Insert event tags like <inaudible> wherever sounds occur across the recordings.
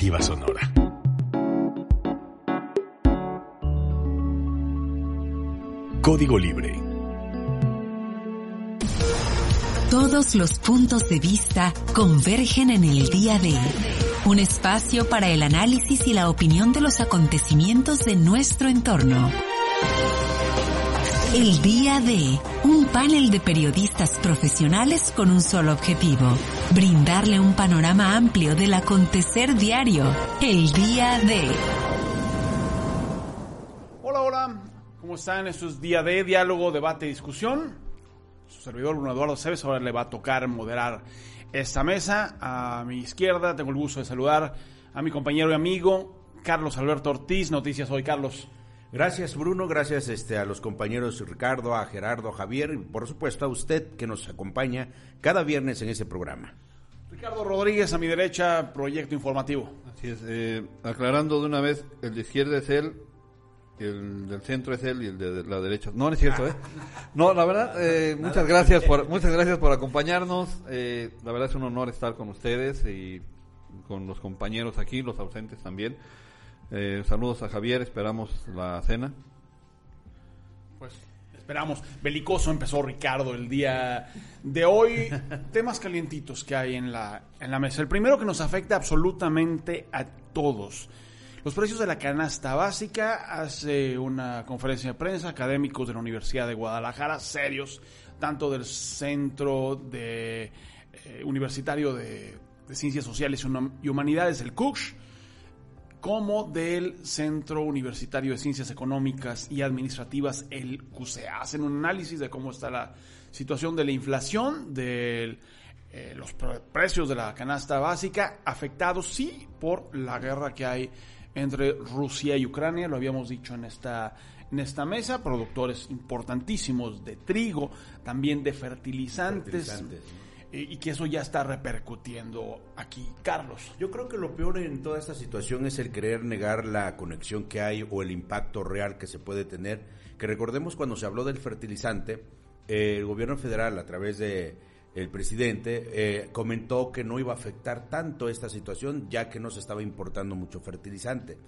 Sonora. Código Libre. Todos los puntos de vista convergen en el día de un espacio para el análisis y la opinión de los acontecimientos de nuestro entorno. El día de un panel de periodistas profesionales con un solo objetivo, brindarle un panorama amplio del acontecer diario. El día de... Hola, hola, ¿cómo están? Esto es día de diálogo, debate discusión. Su servidor, Bruno Eduardo Cebes, ahora le va a tocar moderar esta mesa. A mi izquierda tengo el gusto de saludar a mi compañero y amigo Carlos Alberto Ortiz. Noticias hoy, Carlos. Gracias Bruno, gracias este, a los compañeros Ricardo, a Gerardo, a Javier y por supuesto a usted que nos acompaña cada viernes en este programa. Ricardo Rodríguez, a mi derecha, Proyecto Informativo. Así es, eh, aclarando de una vez, el de izquierda es él, el del centro es él y el de la derecha. No, no es cierto, ¿eh? <laughs> No, la verdad, eh, muchas gracias por muchas gracias por acompañarnos. Eh, la verdad es un honor estar con ustedes y con los compañeros aquí, los ausentes también. Eh, saludos a Javier, esperamos la cena. Pues esperamos. Belicoso empezó Ricardo el día de hoy. <laughs> Temas calientitos que hay en la, en la mesa. El primero que nos afecta absolutamente a todos. Los precios de la canasta básica. Hace una conferencia de prensa, académicos de la Universidad de Guadalajara, serios, tanto del Centro de, eh, Universitario de, de Ciencias Sociales y Humanidades, el CUCH, como del Centro Universitario de Ciencias Económicas y Administrativas, el CUSEA. Hacen un análisis de cómo está la situación de la inflación, de eh, los precios de la canasta básica, afectados sí por la guerra que hay entre Rusia y Ucrania, lo habíamos dicho en esta, en esta mesa, productores importantísimos de trigo, también de fertilizantes y que eso ya está repercutiendo aquí. Carlos. Yo creo que lo peor en toda esta situación es el querer negar la conexión que hay o el impacto real que se puede tener. Que recordemos cuando se habló del fertilizante, eh, el gobierno federal a través de el presidente eh, comentó que no iba a afectar tanto esta situación ya que no se estaba importando mucho fertilizante.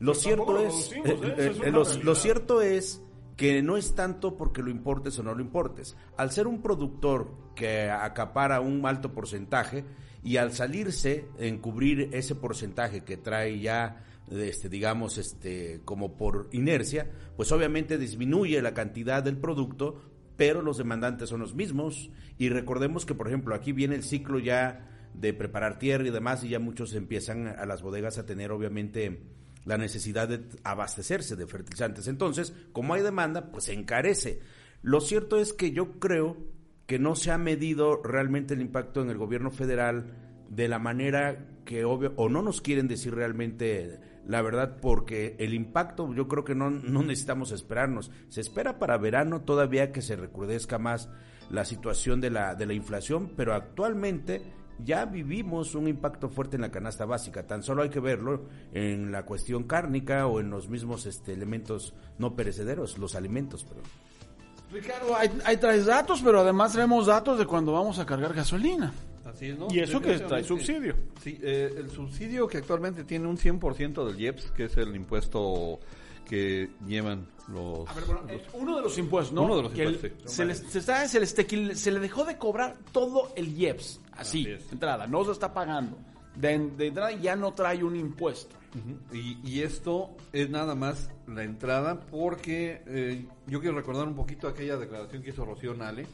Lo pues cierto es, eh, lo cierto es que no es tanto porque lo importes o no lo importes. Al ser un productor que acapara un alto porcentaje y al salirse en cubrir ese porcentaje que trae ya este digamos este como por inercia, pues obviamente disminuye la cantidad del producto, pero los demandantes son los mismos y recordemos que por ejemplo aquí viene el ciclo ya de preparar tierra y demás y ya muchos empiezan a las bodegas a tener obviamente la necesidad de abastecerse de fertilizantes. Entonces, como hay demanda, pues se encarece. Lo cierto es que yo creo que no se ha medido realmente el impacto en el gobierno federal de la manera que obvio, o no nos quieren decir realmente la verdad, porque el impacto yo creo que no, no necesitamos esperarnos. Se espera para verano todavía que se recrudezca más la situación de la, de la inflación, pero actualmente ya vivimos un impacto fuerte en la canasta básica. Tan solo hay que verlo en la cuestión cárnica o en los mismos este, elementos no perecederos, los alimentos. Pero... Ricardo, hay, hay traes datos, pero además traemos datos de cuando vamos a cargar gasolina. Así es, ¿no? Y eso que trae subsidio. Sí, eh, el subsidio que actualmente tiene un 100% del IEPS, que es el impuesto que llevan los, eh, uno de los impuestos, ¿no? Uno de los impuestos. se, les, se, está, se, les se, le dejó de cobrar todo el IEPS, así, entrada, no se está pagando. De, entrada ya no trae un impuesto. y, y, esto es nada más la entrada porque eh, yo quiero recordar un poquito aquella declaración que hizo Rocío Nale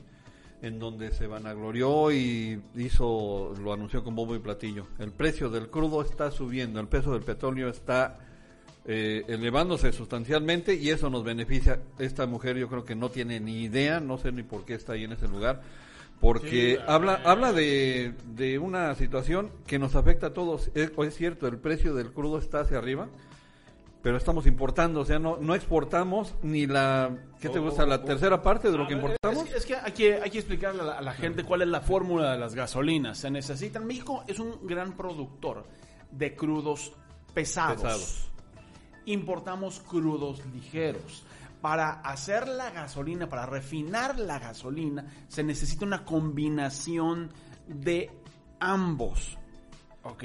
en donde se vanaglorió y hizo, lo anunció con bombo y platillo. El precio del crudo está subiendo, el peso del petróleo está eh, elevándose sustancialmente y eso nos beneficia. Esta mujer yo creo que no tiene ni idea, no sé ni por qué está ahí en ese lugar, porque habla habla de, de, una situación que nos afecta a todos. Es, es, cierto, el precio del crudo está hacia arriba, pero estamos importando, o sea, no, no exportamos ni la, ¿qué te gusta? La tercera parte de lo que importamos. Es, que hay que, hay que explicarle a la, a la gente cuál es la fórmula de las gasolinas. Se necesitan, México es un gran productor de crudos pesados. pesados importamos crudos ligeros. Para hacer la gasolina, para refinar la gasolina, se necesita una combinación de ambos. Ok.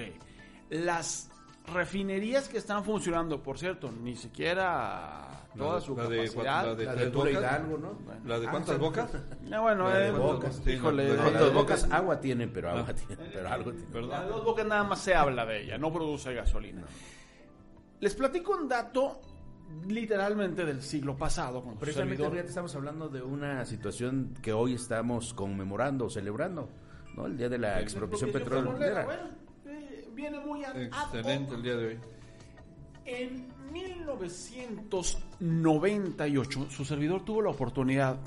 Las refinerías que están funcionando, por cierto, ni siquiera toda La de- su la de capacidad. la de. Hidalgo, ¿no? ¿La de Ah, cuántas bocas? Ah, bueno, La de eh, bocas, híjole, de ¿Cuántas bocas? Agua tienen, pero agua tienen, pero algo tienen. La de dos bocas nada más se habla de ella, no produce gasolina. Les platico un dato literalmente del siglo pasado. Con Precisamente servidor. estamos hablando de una situación que hoy estamos conmemorando, celebrando, ¿no? El día de la expropiación Expropiación petrolera. Bueno, eh, viene muy a, Excelente el día de hoy. En 1998, su servidor tuvo la oportunidad,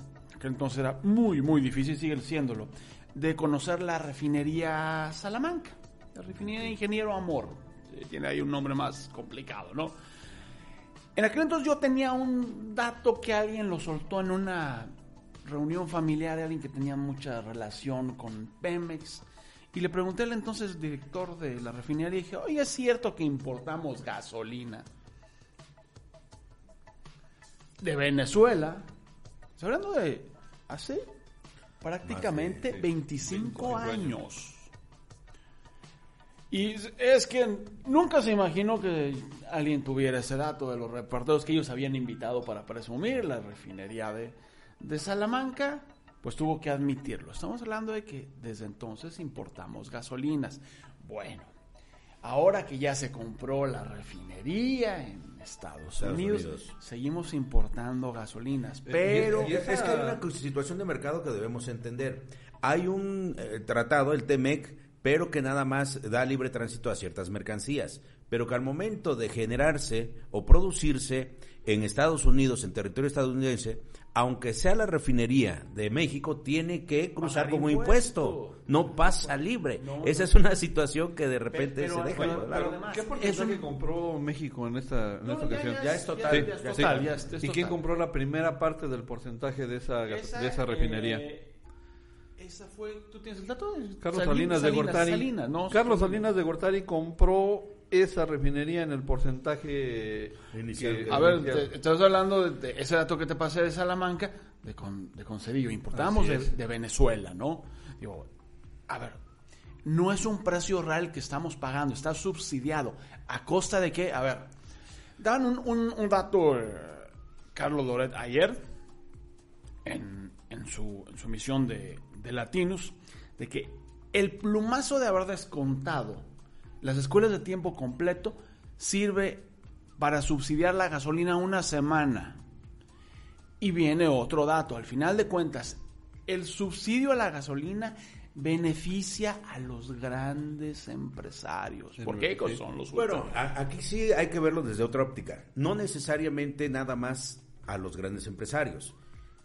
que entonces era muy, muy difícil, sigue siéndolo, de conocer la refinería Salamanca, la refinería Ingeniero Amor. Tiene ahí un nombre más complicado, ¿no? En aquel entonces yo tenía un dato que alguien lo soltó en una reunión familiar de alguien que tenía mucha relación con Pemex. Y le pregunté al entonces director de la refinería y dije, oye, ¿es cierto que importamos gasolina de Venezuela? Estoy hablando de hace prácticamente Más de- 25 25 años. años. Y es que nunca se imaginó que alguien tuviera ese dato de los reporteros que ellos habían invitado para presumir la refinería de, de Salamanca, pues tuvo que admitirlo. Estamos hablando de que desde entonces importamos gasolinas. Bueno, ahora que ya se compró la refinería en Estados, Estados Unidos, Unidos. seguimos importando gasolinas, Eh, pero... y- y Es que hay una situación de mercado que debemos entender. Hay un eh, tratado, el TEMEC, pero que nada más da libre tránsito a ciertas mercancías, pero que al momento de generarse o producirse en Estados Unidos, en territorio estadounidense, aunque sea la refinería de México, tiene que cruzar como impuesto. impuesto. No pasa libre. No, Esa no. es una situación que de repente pero- se deja. pero Claro. además- ¿Qué es porcentaje un- compró México en esta, en No, esta ya- ocasión? ya Ya es total, ya es ya es total, Sí. ya es- es ¿Y quién compró la primera parte del porcentaje de esa, Esa, de esa refinería? eh, esa fue, ¿tú tienes el dato? Carlos Salin- Salinas de Gortari. Salinas, ¿no? Carlos Salinas de Gortari compró esa refinería en el porcentaje Inicial. que- A ver, inicial. te- estás hablando de, de ese dato que te pasé de Salamanca, de, con, de Concedillo. Importábamos Así de, de Venezuela, ¿no? Digo, a ver, no es un precio real que estamos pagando, está subsidiado. ¿A costa de qué? A ver, dan un, un- un dato, eh, Carlos Loret, ayer, en, en su, en su misión de, de Latinus, de que el plumazo de haber descontado las escuelas de tiempo completo sirve para subsidiar la gasolina una semana. Y viene otro dato, al final de cuentas, el subsidio a la gasolina beneficia a los grandes empresarios. Sí, ¿Por qué? sí. Pues son los Bueno, aquí sí hay que verlo desde otra óptica. No necesariamente nada más a los grandes empresarios.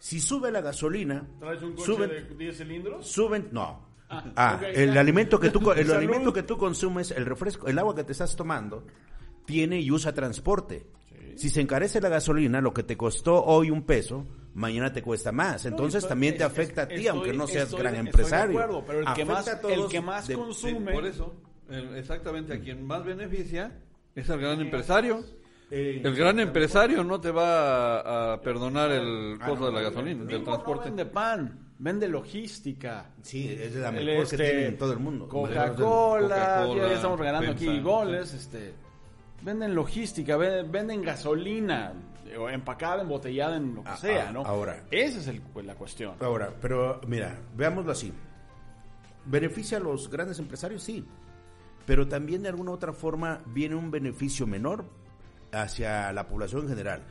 Si sube la gasolina, ¿Traes un coche suben, de 10 cilindros? suben, no. Ah, Ah, el ya. alimento que tú co- el Salud. alimento que tú consumes, el refresco, el agua que te estás tomando tiene y usa transporte. Si se encarece la gasolina, lo que te costó hoy un peso, mañana te cuesta más. Entonces estoy- también te es- afecta a ti, estoy- aunque no seas estoy- gran estoy de empresario. acuerdo, pero el que Afecta más- a todos el que más de- consume- por eso, el- exactamente a quien más beneficia es el gran empresario. Eh, El gran empresario no te va a, a perdonar el Ah, costo no, de la no, gasolina, del no transporte. vende pan, vende logística. Sí, es la El, mejor este, que tienen en todo el mundo. Coca-Cola, Coca-Cola, ya estamos regalando aquí goles, este, venden logística, ve- venden gasolina, o empacada, embotellada en lo que Ah, sea, ah, ¿no? ahora. Esa es el- pues, la cuestión. Ahora, pero mira, veámoslo así. ¿Beneficia a los grandes empresarios? Sí. Pero también de alguna otra forma viene un beneficio menor hacia la población en general.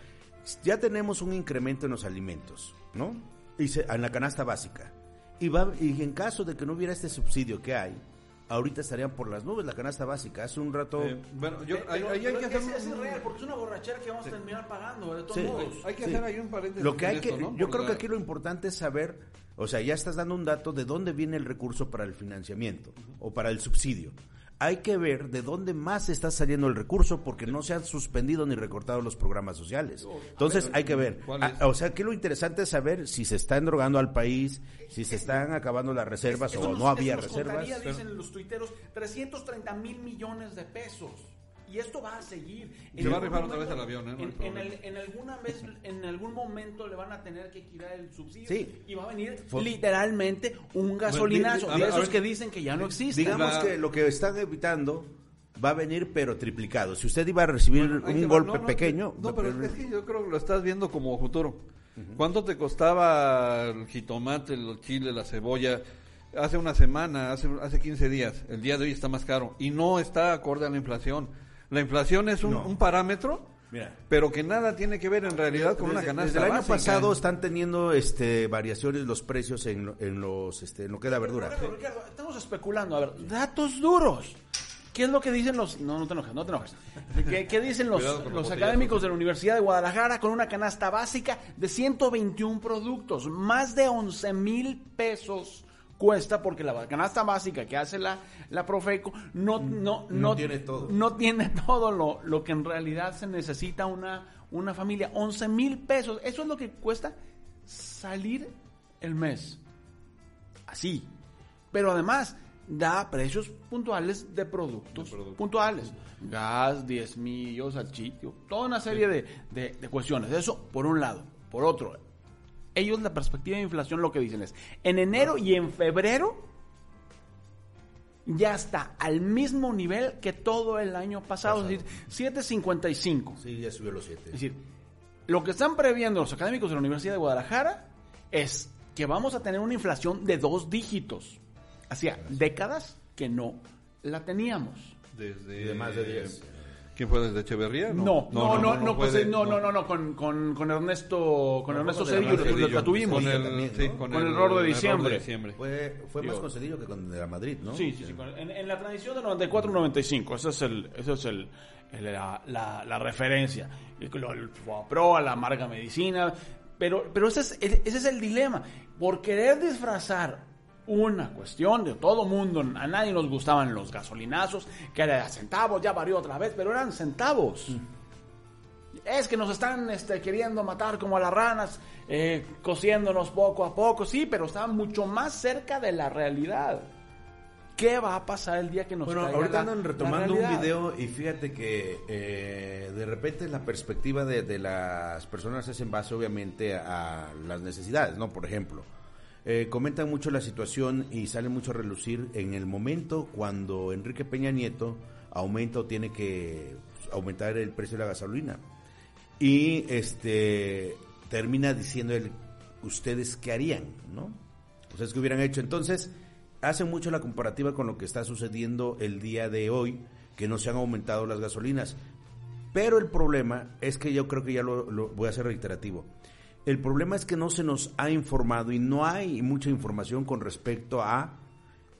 Ya tenemos un incremento en los alimentos, ¿no? Y se- en la canasta básica. Y, va, y en caso de que no hubiera este subsidio que hay, ahorita estarían por las nubes la canasta básica. Hace un rato... Eh, bueno, yo, Pero- ahí, ahí hay pero que hacer es un- irreal, porque es una borrachera que vamos a terminar pagando, de todos Sí. modos. hay que Sí. hacer ahí un paréntesis. Lo que hay que, yo Porque creo que aquí lo importante es saber, o sea, ya estás dando un dato de dónde viene el recurso para el financiamiento o para el subsidio. Hay que ver de dónde más está saliendo el recurso porque no se han suspendido ni recortado los programas sociales. Entonces hay que ver. ¿cuál Ah, o sea, aquí lo interesante es saber si se está endrogando al país, si se están acabando las reservas o no había reservas. dicen los tuiteros, 330 mil millones de pesos. Y esto va a seguir. Se va a rifar otra vez el avión, ¿eh? No En, el- en alguna vez, en algún momento le van a tener que quitar el subsidio. Sí. Y va a venir literalmente un gasolinazo. a de esos ver. que dicen que ya no existen. Digamos La- que lo que están evitando va a venir pero triplicado. Si usted iba a recibir un golpe No, no, pequeño, No, pero es que yo creo que lo estás viendo como futuro. ¿Cuánto te costaba el jitomate, el chile, la cebolla? Hace una semana, hace, hace 15 días. El día de hoy está más caro. Y no está acorde a la inflación. La inflación es un, No. un parámetro, Mira. pero que nada tiene que ver en realidad con una canasta desde el año básica. pasado están teniendo este variaciones los precios en, lo- en los este, en lo que es la verdura. Ricardo, Ricardo, estamos especulando. A ver, datos duros. ¿Qué es lo que dicen los... No, no te enojes, no te enojes. ¿Qué, qué dicen los, los académicos de la Universidad de Guadalajara con una canasta básica de 121 productos? Más de 11 mil pesos cuesta porque la canasta básica que hace la, la Profeco no, no, no, tiene todo. No tiene <laughs> todo lo, lo que en realidad se necesita una, una familia. 11 mil pesos. Eso es lo que cuesta salir el mes así. Pero además da precios puntuales de productos, puntuales. Gas, diezmillos, salchicho, toda una serie de, de- de cuestiones. Eso por un lado. Por otro, ellos la perspectiva de inflación lo que dicen es, en enero y en febrero ya está al mismo nivel que todo el año pasado, es decir, 7.55. Sí, ya subió los 7. Es decir, lo que están previendo los académicos de la Universidad de Guadalajara es que vamos a tener una inflación de dos dígitos. Hacía décadas que no la teníamos. Desde, de más de 10. ¿Quién fue desde Echeverría? No, no, no, no, pues, no, no, no, no, con, con, con Ernesto, con No, Ernesto con Cedillo, la- Cedillo. tuvimos. Con el, también, sí, ¿no? con Con el error de error diciembre. diciembre. Fue, fue más Digo. concedido que con el de la Madrid, ¿no? Sí, sí, sí. con- En, en la transición de 94-95, esa es, el, esa es el, el- la, la- la referencia. El, Pro, a la amarga medicina. Pero, pero ese, es ese es el dilema. Por querer disfrazar una cuestión de todo mundo, a nadie nos gustaban los gasolinazos, que era centavos, ya varió otra vez, pero eran centavos. Es que nos están este, queriendo matar como a las ranas, eh, cosiéndonos poco a poco, sí, pero estaban mucho más cerca de la realidad. ¿Qué va a pasar el día que nos Bueno, ahorita andan retomando un video y fíjate que eh, de repente la perspectiva de, de las personas es en base obviamente a las necesidades, ¿no? Por ejemplo, eh, comentan mucho la situación y sale mucho a relucir en el momento cuando Enrique Peña Nieto aumenta o tiene que aumentar el precio de la gasolina. Y este termina diciendo él, ustedes qué harían, ¿no? Ustedes qué hubieran hecho. Entonces, hace mucho la comparativa con lo que está sucediendo el día de hoy, que no se han aumentado las gasolinas. Pero el problema es que yo creo que ya lo voy a hacer reiterativo. El problema es que no se nos ha informado y no hay mucha información con respecto a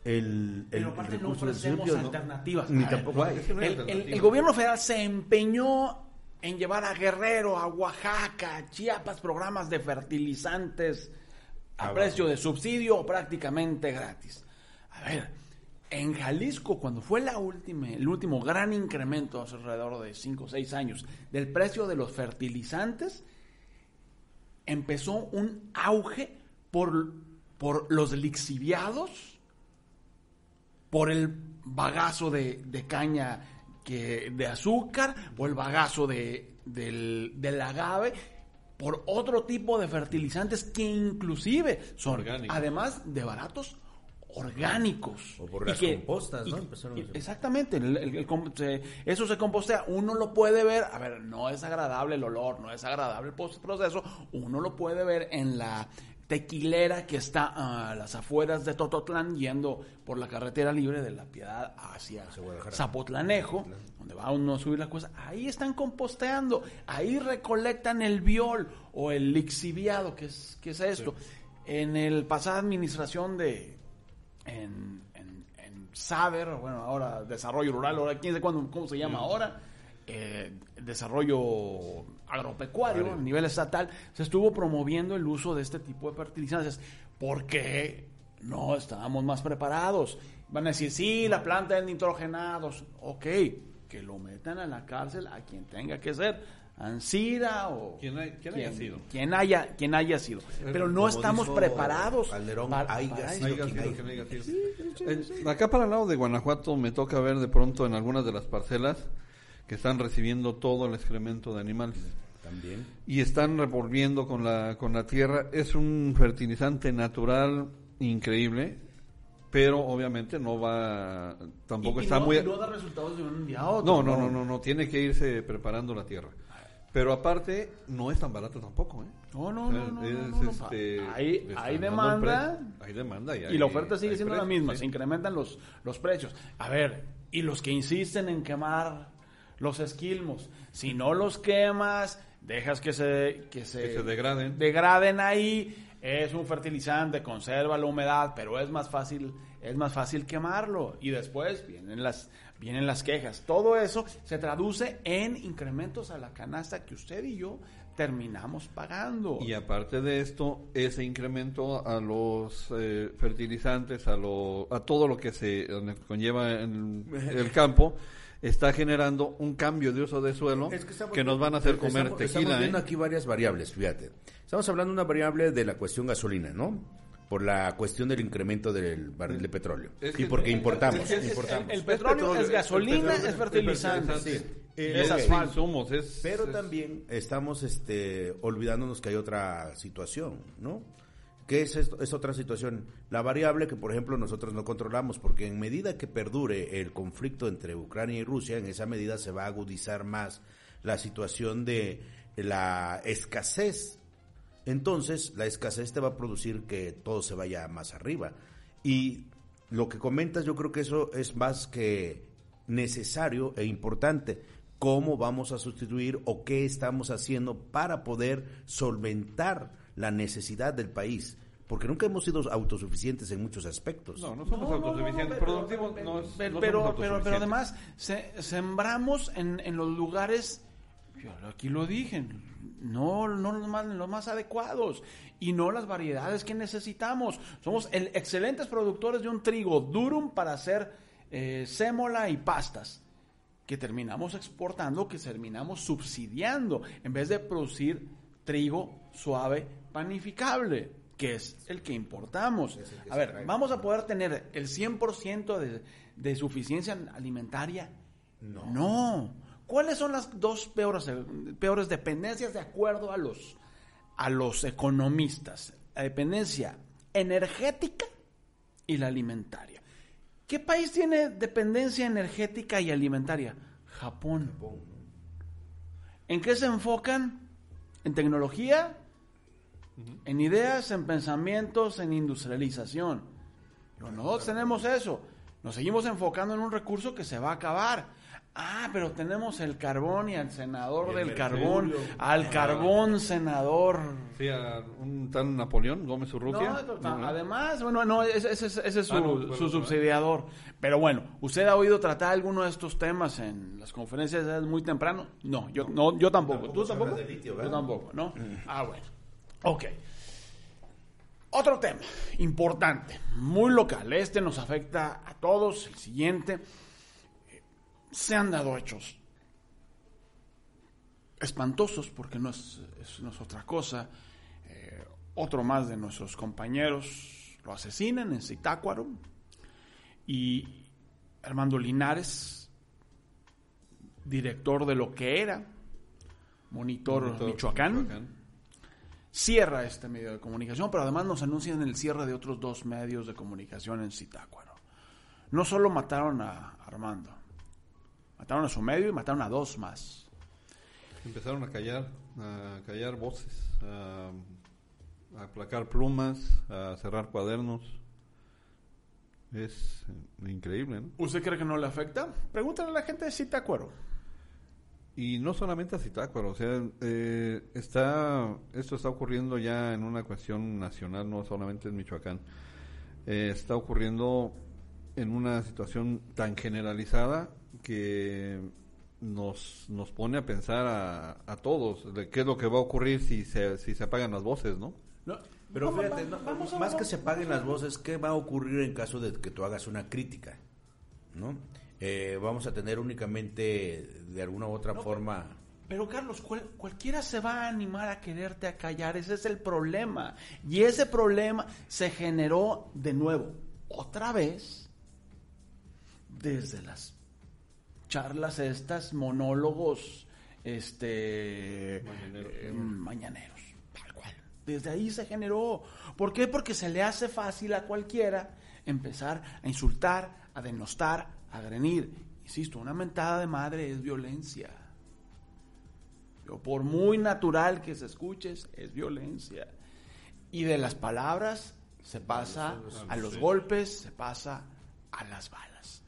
el, el, Pero el aparte no del ofrecemos alternativas. Ni tampoco hay. El, el- alternativa. el gobierno federal se empeñó en llevar a Guerrero, a Oaxaca, a Chiapas, programas de fertilizantes a Abajo. precio de subsidio o prácticamente gratis. A ver, en Jalisco, cuando fue la última, el último gran incremento, hace alrededor de 5 o 6 años, del precio de los fertilizantes, empezó un auge por, por los lixiviados, por el bagazo de, de caña que, de azúcar, o el bagazo de, del, del agave, por otro tipo de fertilizantes que inclusive son, Orgánicos. además de baratos, orgánicos. O por Y las que- compostas, ¿no? y- y- exactamente, el- el- el com- se- eso se compostea, uno lo puede ver, a ver, no es agradable el olor, no es agradable el proceso, uno lo puede ver en la tequilera que está a las afueras de Tototlán yendo por la carretera libre de la Piedad hacia. Zapotlanejo, donde va uno a subir la cosa, ahí están composteando, ahí recolectan el biol o el lixiviado, que es, que es esto. En el pasada administración de en, en, en Saber, bueno, ahora desarrollo rural, ahora quién sabe cuándo, cómo se llama ahora, eh, desarrollo agropecuario a nivel estatal, se estuvo promoviendo el uso de este tipo de fertilizantes porque no estábamos más preparados. Van a decir, sí, la planta de nitrogenados, ok, que lo metan a la cárcel a quien tenga que ser. Ansira o Quien hay- quien haya sido. quien haya quien haya sido pero no Como estamos preparados Calderón, para- haya para sido eso. Haya quien sido haya. quien haya sido. Eh, acá para el lado de Guanajuato me toca ver de pronto en algunas de las parcelas que están recibiendo todo el excremento de animales También. y están revolviendo con la con la tierra. Es un fertilizante natural increíble. pero obviamente no va, tampoco Y- y está no, muy... y no da resultados de un día a otro. No, no, no, no, no, tiene que irse preparando la tierra. Pero aparte, no es tan barato tampoco, ¿eh? No, no, O sea, no, no, es, no, no, no. este, Hay- hay demanda. Hay demanda y, Y hay- la oferta sigue siendo la misma, sí. se incrementan los, los precios. A ver, y los que insisten en quemar los esquilmos, si no los quemas, dejas que se, que se, Que se degraden. degraden ahí, es un fertilizante, conserva la humedad, pero es más fácil, es más fácil quemarlo. Y después vienen las, vienen las quejas. Todo eso se traduce en incrementos a la canasta que usted y yo terminamos pagando. Y aparte de esto, ese incremento a los eh, fertilizantes, a, lo, a todo lo que se conlleva en el campo, está generando un cambio de uso de suelo Es que, estamos- nos van a hacer comer estamos, tequila. Estamos viendo ¿eh? aquí varias variables, fíjate. Estamos hablando de una variable de la cuestión gasolina, ¿no? Por la cuestión del incremento del barril de petróleo. Es y que- porque importamos, es- es- importamos. el- el petróleo es gasolina, es fertilizante. Sí. Y Es asfalto. Pero es- también estamos este, olvidándonos que hay otra situación, ¿no? ¿Qué es, esto? es otra situación? La variable que, por ejemplo, nosotros no controlamos, porque en medida que perdure el conflicto entre Ucrania y Rusia, en esa medida se va a agudizar más la situación de la escasez. Entonces, la escasez te va a producir que todo se vaya más arriba. Y lo que comentas, yo creo que eso es más que necesario e importante. ¿Cómo vamos a sustituir o qué estamos haciendo para poder solventar la necesidad del país? Porque nunca hemos sido autosuficientes en muchos aspectos. No, no somos No, no, no, autosuficientes. pero- Productivos pero- no es- pero, no pero, somos pero, pero autosuficientes. además se- sembramos en, en los lugares, yo aquí lo dije, no, no los, más, los más adecuados y no las variedades que necesitamos. Somos el- excelentes productores de un trigo durum para hacer eh, sémola y pastas que terminamos exportando, que terminamos subsidiando, en vez de producir trigo suave panificable, que es el que importamos. A ver, ¿vamos a poder tener el 100% de, de suficiencia alimentaria? No. ¿Cuáles son las dos peores, peores dependencias de acuerdo a los, a los economistas? La dependencia energética y la alimentaria. ¿Qué país tiene dependencia energética y alimentaria? Japón. ¿En qué se enfocan? ¿En tecnología? ¿En ideas? ¿En pensamientos? ¿En industrialización? Pero nosotros tenemos eso. Nos seguimos enfocando en un recurso que se va a acabar. Ah, pero tenemos el carbón y al senador Y del mercurio. carbón, al carbón senador. Sí, a un tal Napoleón Gómez Urrutia. No, no, No, no. además, bueno, no, ese, ese es- ese es su, Ah, su subsidiador. Pero bueno, ¿usted ha oído tratar alguno de estos temas en las conferencias muy temprano? No, yo, no, yo tampoco. Tampoco ¿Tú tampoco? litio, Yo tampoco, ¿no? Ah, bueno. Ok. Otro tema importante, muy local. Este nos afecta a todos. El siguiente. Se han dado hechos espantosos, porque no es, es- no es otra cosa. Eh, otro más de nuestros compañeros lo asesinan en Zitácuaro. Y Armando Linares, director de lo que era Monitor, Monitor Michoacán, cierra este medio de comunicación, pero además nos anuncian el cierre de otros dos medios de comunicación en Zitácuaro. No solo mataron a Armando, mataron a su medio y mataron a dos más. Empezaron a callar, a callar voces, a, a aplacar plumas, a cerrar cuadernos. Es eh, increíble, ¿no? ¿Usted cree que no le afecta? Pregúntale a la gente de Zitácuaro. Y no solamente a Zitácuaro, o sea, eh, está, esto está ocurriendo ya en una cuestión nacional, no solamente en Michoacán. Eh, está ocurriendo en una situación tan generalizada que nos, nos pone a pensar a, a todos de qué es lo que va a ocurrir si se, si se apagan las voces, ¿no? No, Pero vamos- fíjate, no, vamos a- más que se paguen las voces, ¿qué va a ocurrir en caso de que tú hagas una crítica? ¿No? Eh, vamos a tener únicamente, de alguna u otra forma... Pero Carlos, cual- cualquiera se va a animar a quererte a callar, ese es el problema. Y ese problema se generó de nuevo, otra vez, desde las charlas estas, monólogos, este, Mañaneros. eh, mañaneros, tal cual. Desde ahí se generó. ¿Por qué? Porque se le hace fácil a cualquiera empezar a insultar, a denostar, a agredir. Insisto, una mentada de madre es violencia. Yo, por muy natural que se escuches, es violencia. Y de las palabras se pasa a los golpes, se pasa a las balas.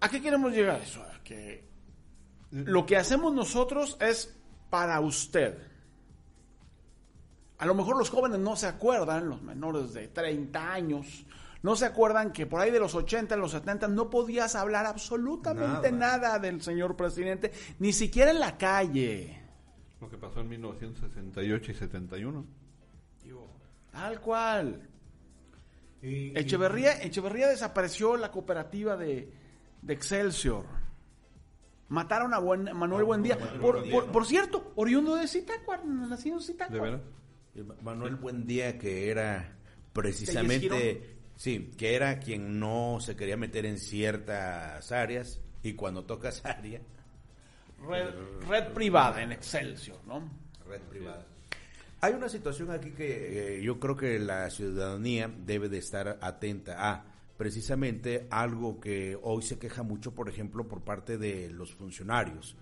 ¿A qué queremos llegar eso? A que lo que hacemos nosotros es para usted. A lo mejor los jóvenes no se acuerdan, los menores de 30 años, no se acuerdan que por ahí de los 80, los 70 no podías hablar absolutamente nada, Nada. del señor presidente, ni siquiera en la calle. Lo que pasó en 1968 y 71. Tal cual. Y- Echeverría, Echeverría desapareció la cooperativa de, de Excelsior. Mataron a Buen- Manuel Buendía. Por, por, por cierto, oriundo de Zitácuaro, nacido en ¿De Zitácuaro. veras? y Manuel Buendía, que era ¿De precisamente, sí, que era quien no se quería meter en ciertas áreas y cuando tocas área, Red, red privada en Excelsior, ¿no? red privada. Hay una situación aquí que eh, yo creo que la ciudadanía debe de estar atenta a precisamente algo que hoy se queja mucho, por ejemplo, por parte de los funcionarios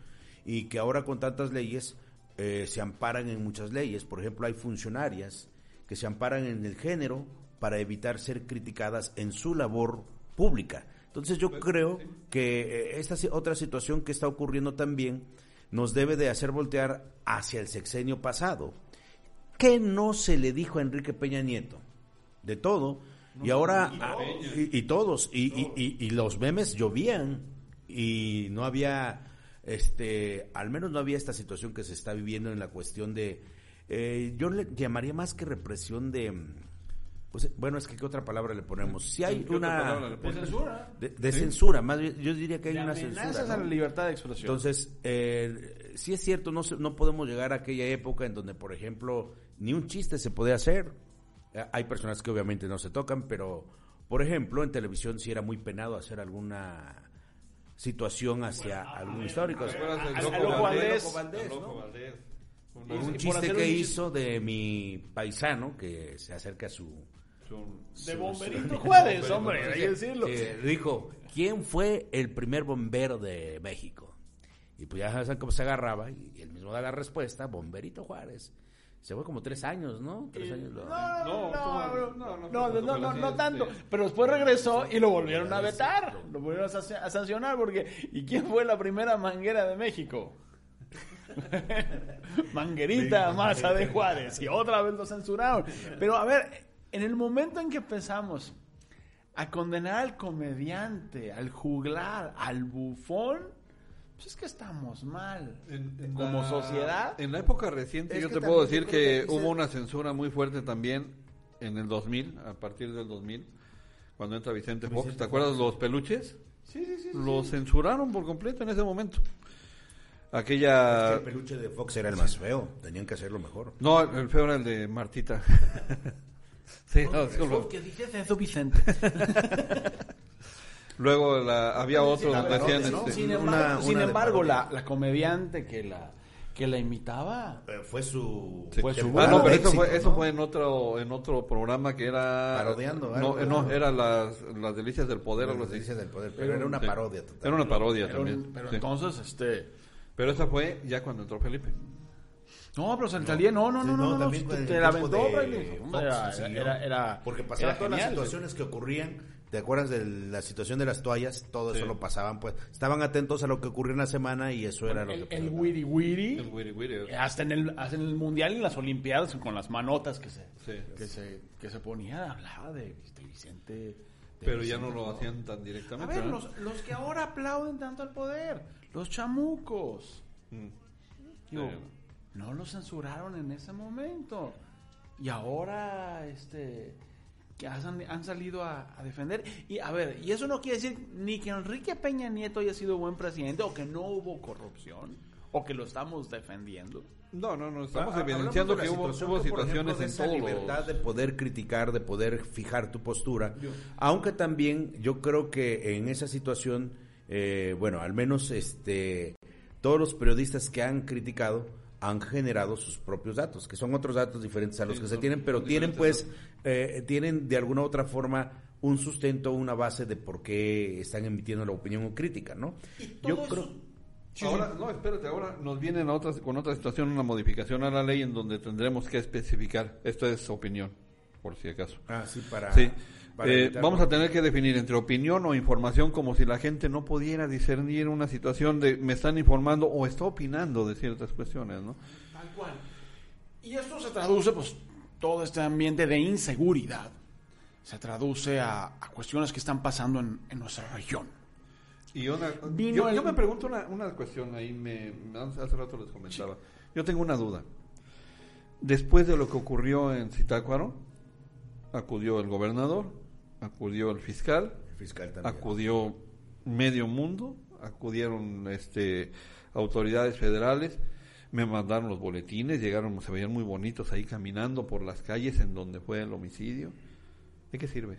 y que ahora con tantas leyes eh, se amparan en muchas leyes. Por ejemplo, hay funcionarias que se amparan en el género para evitar ser criticadas en su labor pública. Entonces yo creo que eh, esta otra situación que está ocurriendo también nos debe de hacer voltear hacia el sexenio pasado. ¿Qué no se le dijo a Enrique Peña Nieto? De todo. Y ahora, ah, y, y todos, y, y- y- y los memes llovían, y no había, este, al menos no había esta situación que se está viviendo en la cuestión de, eh, yo le llamaría más que represión de, pues, bueno, es que qué otra palabra le ponemos. Si hay ¿Qué otra palabra una le De pones? censura. de, de censura, más bien, yo diría que hay De una censura. a ¿no? la libertad de expresión. Entonces, eh, sí es cierto, no, se- no podemos llegar a aquella época en donde, por ejemplo, ni un chiste se puede hacer. Eh, Hay personas que obviamente no se tocan, pero, por ejemplo, en televisión sí era muy penado hacer alguna situación hacia algún histórico. ¿Te acuerdas del Al- Loco al Loco Valdés? Valdés. Valdés, Al Loco ¿no? Valdés. Una- Y- Un chiste que un chiste- hizo de mi paisano que se acerca a su... de Bomberito Juárez, hombre, hay que decirlo. Eh, dijo, ¿quién fue el primer bombero de México? Y pues ya saben cómo se agarraba y él mismo da la respuesta, Bomberito Juárez se fue como tres años, ¿no? Tres años. No, no, no, no, no, tanto. Pero después regresó y lo volvieron a vetar, lo volvieron a sancionar porque ¿y quién fue la primera manguera de México? Manguerita, masa de Juárez y otra vez lo censuraron. Pero a ver, en el momento en que empezamos a condenar al comediante, al juglar, al bufón, pues es que estamos mal. En- en Como la- sociedad. En la época reciente Es yo te puedo decir que hubo se- una censura muy fuerte también en el 2000, a partir del 2000, cuando entra Vicente Fox. Vicente ¿Te acuerdas los peluches? Sí, sí, sí. Los censuraron por completo en ese momento. Es que Aquella... el peluche de Fox era el más feo, tenían que hacerlo mejor. No, el feo era el de Martita. <laughs> sí, no, solo- que dijese eso, Vicente. <laughs> Luego la- había la decían parodia, ¿no? este, Sin embargo, una sin embargo la, la comediante que la, que la imitaba Eh, fue su... Sí. Fue su- Ah, no, pero de eso fue, éxito, eso ¿no? fue en otro en otro programa que era Parodiando, no, algo, eh, no, ¿no? era las, las delicias del poder Las así. delicias del poder, pero era una Sí. parodia total. Era una parodia pero, también. pero sí. entonces este Pero esa fue ya cuando entró Felipe. no pero se salía no no Sí, no no, no, también te- te la aventó de Fox, era, sí, era, ¿no? era- Porque pasaban era todas las situaciones que ocurrían. ¿Te acuerdas de la situación de las toallas? Todo Sí. eso lo pasaban, pues. Estaban atentos a lo que ocurría en la semana y eso era lo que el pasaba. wiri wiri El wiri wiri. hasta en el hasta en el mundial y en las olimpiadas con las manotas que se Sí. que se que se ponía hablaba de, de Vicente de Pero ya no lo hacían tan a directamente. ver ¿no? los, los que ahora aplauden tanto al poder los chamucos Mm. Digo, Sí. no lo censuraron en ese momento. Y ahora, este, que han, han salido a, a defender. Y a ver, y eso no quiere decir ni que Enrique Peña Nieto haya sido buen presidente, o que no hubo corrupción, o que lo estamos defendiendo. No, no, no, estamos hablamos evidenciando que hubo, situación hubo situaciones ejemplo, de en esa todos libertad de poder criticar, de poder fijar tu postura. Aunque también yo creo que en esa situación, eh, bueno, al menos este todos los periodistas que han criticado han generado sus propios datos, que son otros datos diferentes a los Sí, que se tienen, pero tienen pues, eh, tienen de alguna u otra forma un sustento, una base de por qué están emitiendo la opinión crítica, ¿no? Yo creo... eso- ahora, no, espérate, ahora nos vienen a otras, con otra situación una modificación a la ley en donde tendremos que especificar, esto es opinión, por si acaso. Ah, sí, para... Sí. Para Eh, vamos a tener que definir entre opinión o información como si la gente no pudiera discernir una situación de me están informando o está opinando de ciertas cuestiones, ¿no? Tal cual. Y esto se traduce, pues, todo este ambiente de inseguridad se traduce a, a cuestiones que están pasando en, en nuestra región. Y una- yo, el- yo me pregunto una, una cuestión ahí, me, me- hace rato les comentaba. Yo tengo una duda. Después de lo que ocurrió en Zitácuaro, acudió el gobernador, acudió el fiscal, El fiscal también. acudió medio mundo, acudieron este autoridades federales, me mandaron los boletines, llegaron, se veían muy bonitos ahí caminando por las calles en donde fue el homicidio. ¿De qué sirve?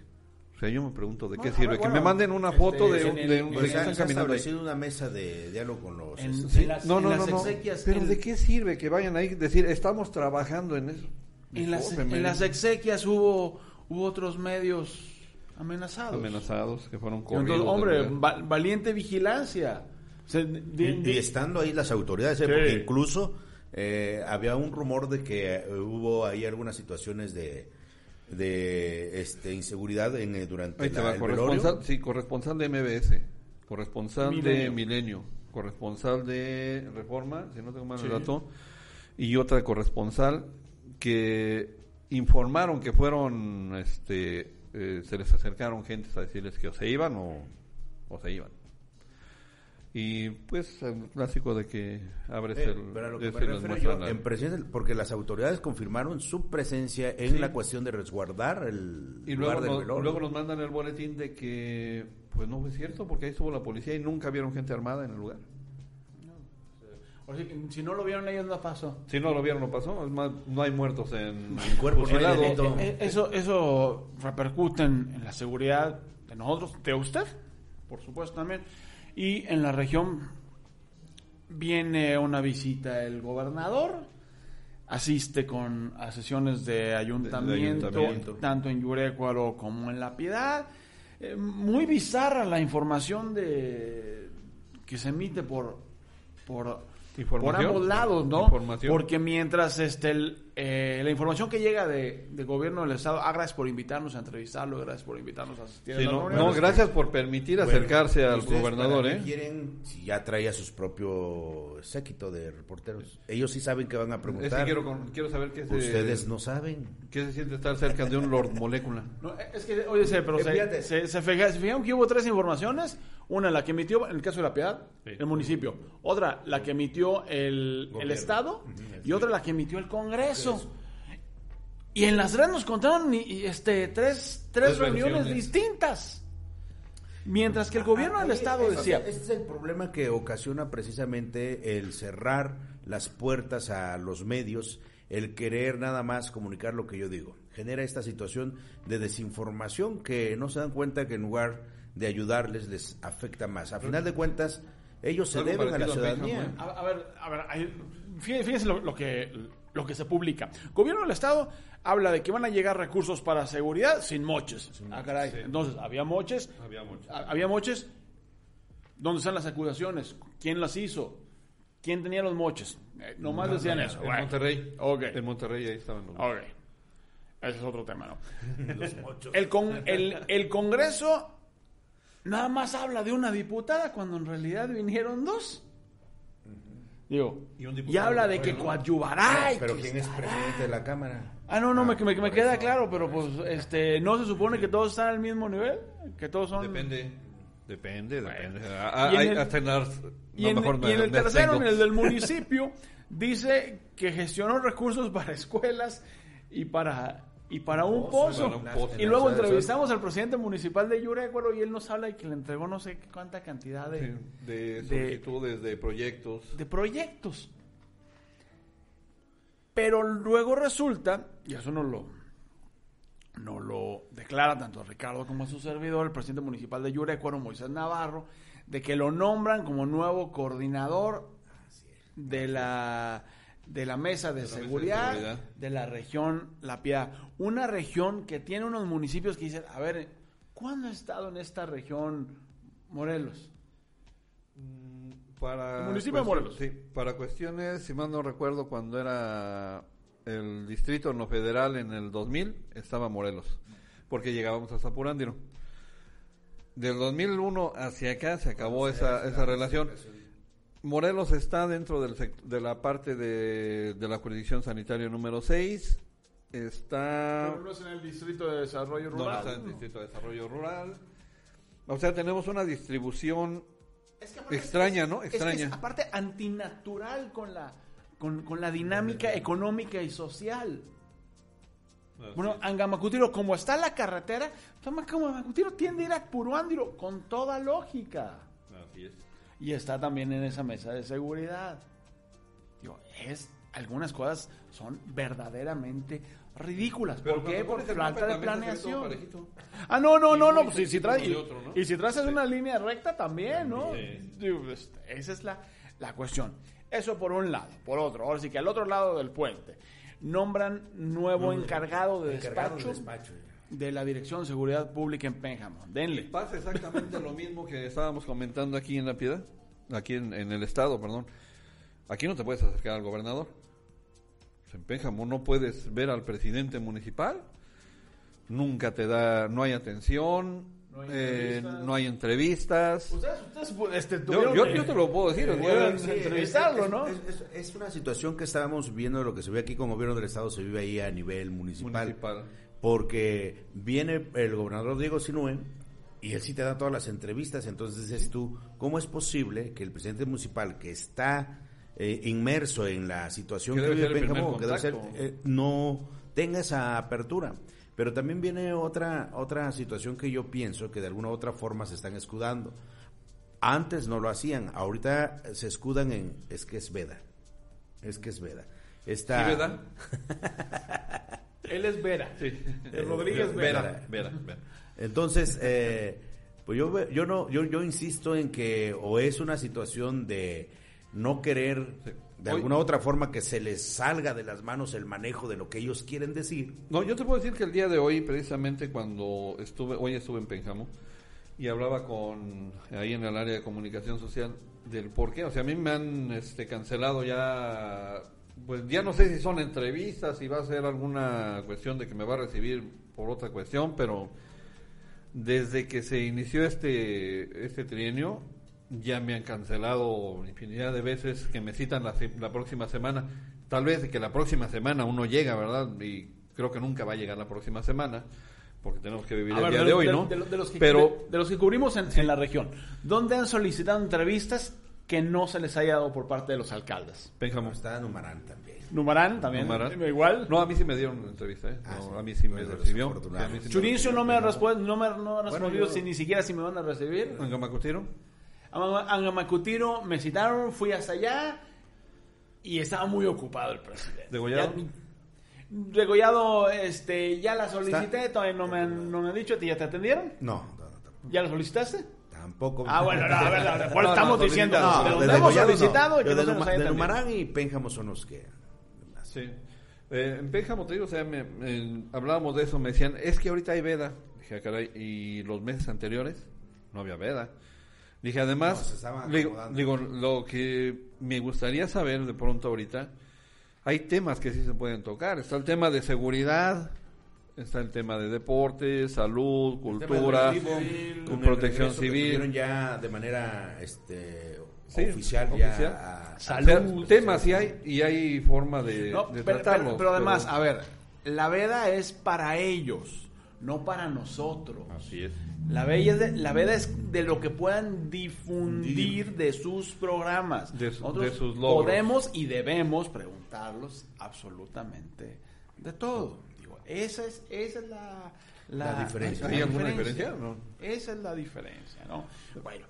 O sea, yo me pregunto, ¿de qué Bueno, sirve? bueno, que me manden una foto de, este, un- de el- un- de Pues que se ha, ahí. establecido una mesa de diálogo con los... En- este, Sí, las- no, no, en no, las no. exequias, Pero ¿de qué sirve que vayan ahí y decir, estamos trabajando en eso? En las, en las exequias hubo, hubo otros medios amenazados. amenazados que fueron Entonces, corridos. hombre, lugar. va- valiente vigilancia. O sea, de- Y, de- y estando ahí las autoridades, ¿eh? Sí. porque incluso eh, había un rumor de que eh, hubo ahí algunas situaciones de, de este, inseguridad en, eh, durante la- va, el corresponsal, sí, corresponsal de MBS, corresponsal de Milenio. Milenio, corresponsal de Reforma, si no tengo mal el Sí. dato, y otra corresponsal que informaron que fueron, este, eh, se les acercaron gentes a decirles que o se iban o, o se iban. Y pues el clásico de que abres Eh, el... pero a lo que me refiero yo, la- en presencia del- porque las autoridades confirmaron su presencia en Sí. la cuestión de resguardar el Y lugar luego del nos, velorio. luego nos mandan el boletín de que pues no fue cierto porque ahí estuvo la policía y nunca vieron gente armada en el lugar. Que si no lo vieron ellos, no pasó. Si no lo vieron no pasó, es más, no hay muertos en En cuerpo no hay. Eh, eh, Eso, eso repercute en, en la seguridad de nosotros, de usted, por supuesto también. Y en la región viene una visita el gobernador, asiste con a sesiones de ayuntamiento, ayuntamiento. tanto en Yurecuaro como en La Piedad. Eh, muy bizarra la información de que se emite por por por ambos lados, ¿no? Porque mientras este el, eh, la información que llega de, del gobierno del estado, ah, gracias por invitarnos a entrevistarlo, gracias por invitarnos a asistir a Sí, la no, gracias por permitir Bueno, acercarse al ¿ustedes gobernador, ¿eh? quieren si ya trae a sus propios séquito de reporteros? Ellos sí saben que van a preguntar. quiero, quiero saber qué se, Ustedes no saben. qué se siente estar cerca de un Lord Molécula. <laughs> No, es que, oye, pero se, se, se fija- se fijaron que hubo tres informaciones. Una, la que emitió, en el caso de La Piedad, Sí. el municipio. Otra, la que emitió el, el. Estado. Y otra, la que emitió el Congreso. Y en las tres nos contaron y- y, este, tres, tres Tres reuniones versiones. distintas. Mientras que el gobierno Ah, del oye, Estado decía... Este es el problema que ocasiona precisamente el cerrar las puertas a los medios, el querer nada más comunicar lo que yo digo. Genera esta situación de desinformación que no se dan cuenta que en lugar de ayudarles les afecta más. A final de cuentas, ellos se deben a la ciudadanía. Benjamin. A, a ver, a ver, fíjense lo, lo que, lo que se publica. Gobierno del Estado habla de que van a llegar recursos para seguridad sin moches. ah, caray. Entonces, había moches. Había moches. ha- Había moches. ¿Dónde están las acusaciones? ¿Quién las hizo? ¿Quién tenía los moches? Eh, nomás decían eso. En Bueno, Monterrey. Ok. En Monterrey ahí estaban los Ok. Ese es otro tema, ¿no? <laughs> El, con- el, el Congreso nada más habla de una diputada cuando en realidad vinieron dos. Digo, Y un diputado y habla de que coadyuvará. y Pero que ¿quién es presidente de la Cámara? Ah, no, no, me, me, me por queda claro, pero pues, este, ¿no se supone que todos están al mismo nivel? Que todos son... Depende. Depende, depende. Y Ah, en hay- el- en Y, no, en, mejor me- y en el me tercero, en el del municipio, dice que gestionó recursos para escuelas y para y para un pozo. para un pozo. Y luego entrevistamos al presidente municipal de Yurecuaro y él nos habla de que le entregó no sé cuánta cantidad de, de de- solicitudes, de proyectos. de proyectos. Pero luego resulta, y eso no lo, no lo declara tanto Ricardo como su servidor, el presidente municipal de Yurecuaro, Moisés Navarro, de que lo nombran como nuevo coordinador de la de la Mesa de, De la Mesa de seguridad, de la región La Piedad. Una región que tiene unos municipios que dicen, a ver, ¿cuándo ha estado en esta región Morelos? Para El municipio de Morelos. Sí, para cuestiones, si mal no recuerdo, cuando era el distrito en lo federal en el 2000, estaba Morelos, porque llegábamos a Zapurándiro. Del 2001 hacia acá se acabó esa, esa relación. Morelos está dentro del sec- de la parte de, de la jurisdicción sanitaria número 6. Está... no es en el Distrito de Desarrollo No, no está en el Distrito de Desarrollo Rural. O sea, tenemos una distribución Es que aparte Extraña, es- ¿no? es que es Extraña. aparte antinatural con la, con, con la dinámica económica y social. Bueno, Angamacutiro, como está la carretera, Angamacutiro tiende a ir a Puruándiro con toda lógica. Así es. Y está también en esa mesa de seguridad. Digo, es, algunas cosas son verdaderamente ridículas. ¿Por qué? Por falta de planeación. Ah, no, no, no, no. pues, si, si traes, y otro, ¿no? y si traes una línea recta también, ¿no? Digo, pues, esa es la, la cuestión. Eso por un lado. Por otro, ahora sí que al otro lado del puente nombran nuevo encargado de Encargado despacho, de despacho. De la Dirección de Seguridad Pública en Pénjamo. Denle. Pasa exactamente lo mismo que estábamos comentando aquí en La Piedad, aquí en, en el estado, perdón. Aquí no te puedes acercar al gobernador. En Pénjamo no puedes ver al presidente municipal. Nunca te da, no hay atención, No hay eh, entrevistas. no hay entrevistas. Ustedes, ustedes este, Yo, te lo puedo decir. de- entrevistarlo, es, ¿no? Es, es- es una situación que estábamos viendo, lo que se ve aquí con gobierno del Estado, se vive ahí a nivel municipal. Municipal. Porque viene el gobernador Diego Sinue y él sí te da todas las entrevistas. Entonces dices tú, ¿cómo es posible que el presidente municipal que está eh, inmerso en la situación Que vive Pénjamo, eh, no tenga esa apertura? Pero también viene otra, otra situación que yo pienso que de alguna u otra forma se están escudando. Antes no lo hacían, ahorita se escudan en es que es Veda. Es que es Veda. Esta, ¿Sí? <laughs> Él es Vera. Sí. El Rodríguez Vera. Vera, Vera, Vera. Entonces, eh, pues yo, yo no, yo, yo insisto en que o es una situación de no querer Sí. de Hoy- alguna otra forma que se les salga de las manos el manejo de lo que ellos quieren decir. No, yo te puedo decir que el día de hoy, precisamente cuando estuve, hoy estuve en Pénjamo y hablaba con ahí en el área de comunicación social del por qué. O sea, a mí me han este, cancelado ya, pues ya no sé si son entrevistas, si va a ser alguna cuestión de que me va a recibir por otra cuestión, pero desde que se inició este, este trienio, ya me han cancelado infinidad de veces que me citan la, la próxima semana. Tal vez de que la próxima semana uno llega, ¿verdad? Y creo que nunca va a llegar la próxima semana, porque tenemos que vivir A el ver, día de, de, hoy, de- ¿no? de- de los que, Pero de, de los que cubrimos en, en la región, ¿dónde han solicitado entrevistas que no se les haya dado por parte de los alcaldes? Pénjamo. Está Numarán también. Numarán también, Numarán. igual. No, a mí sí me dieron una entrevista, ¿eh? Ah, No, sí. a mí sí me recibió. Sí, Churicio no me ha, respu- no me, no me ha respondido yo- si ni siquiera si me van a recibir. ¿En Gamacutiro? A Angamacutiro me citaron, fui hasta allá y estaba muy ocupado el presidente. ¿Degollado? Ya- Degollado, este, ya la solicité, todavía no me, han, no me han dicho, ¿a ti ¿ya te atendieron? No, no, no, tampoco. ¿Ya lo solicitaste? Tampoco. Ah, bueno, no, a ver, a ver, pues No, estamos no, diciendo, No, hemos solicitado y que de. Numarán y Pénjamo son los que... Sí. Eh, en Pénjamo, te digo, o sea, me- me- hablábamos de eso, me decían, es que ahorita hay veda. Dije, "Ah, caray, y los meses anteriores no había veda. Dije, además, digo, digo, lo que me gustaría saber de pronto ahorita, hay temas que sí se pueden tocar. Está el tema de seguridad, está el tema de deporte, salud, cultura, Tema con protección civil. ya de manera este, Sí, oficial, oficial. ya a- O Salud. sea, temas sí hay y hay forma de, No, de pero, tratarlos. pero- pero además, a ver, la veda es para ellos, no para nosotros. Así es. La veda, es de, la veda es de lo que puedan difundir de sus programas. De su- de sus logros. podemos y debemos preguntarlos absolutamente de todo. Esa es, esa es la, La diferencia. ¿Hay alguna diferencia, no? Esa es la diferencia, ¿no? Bueno,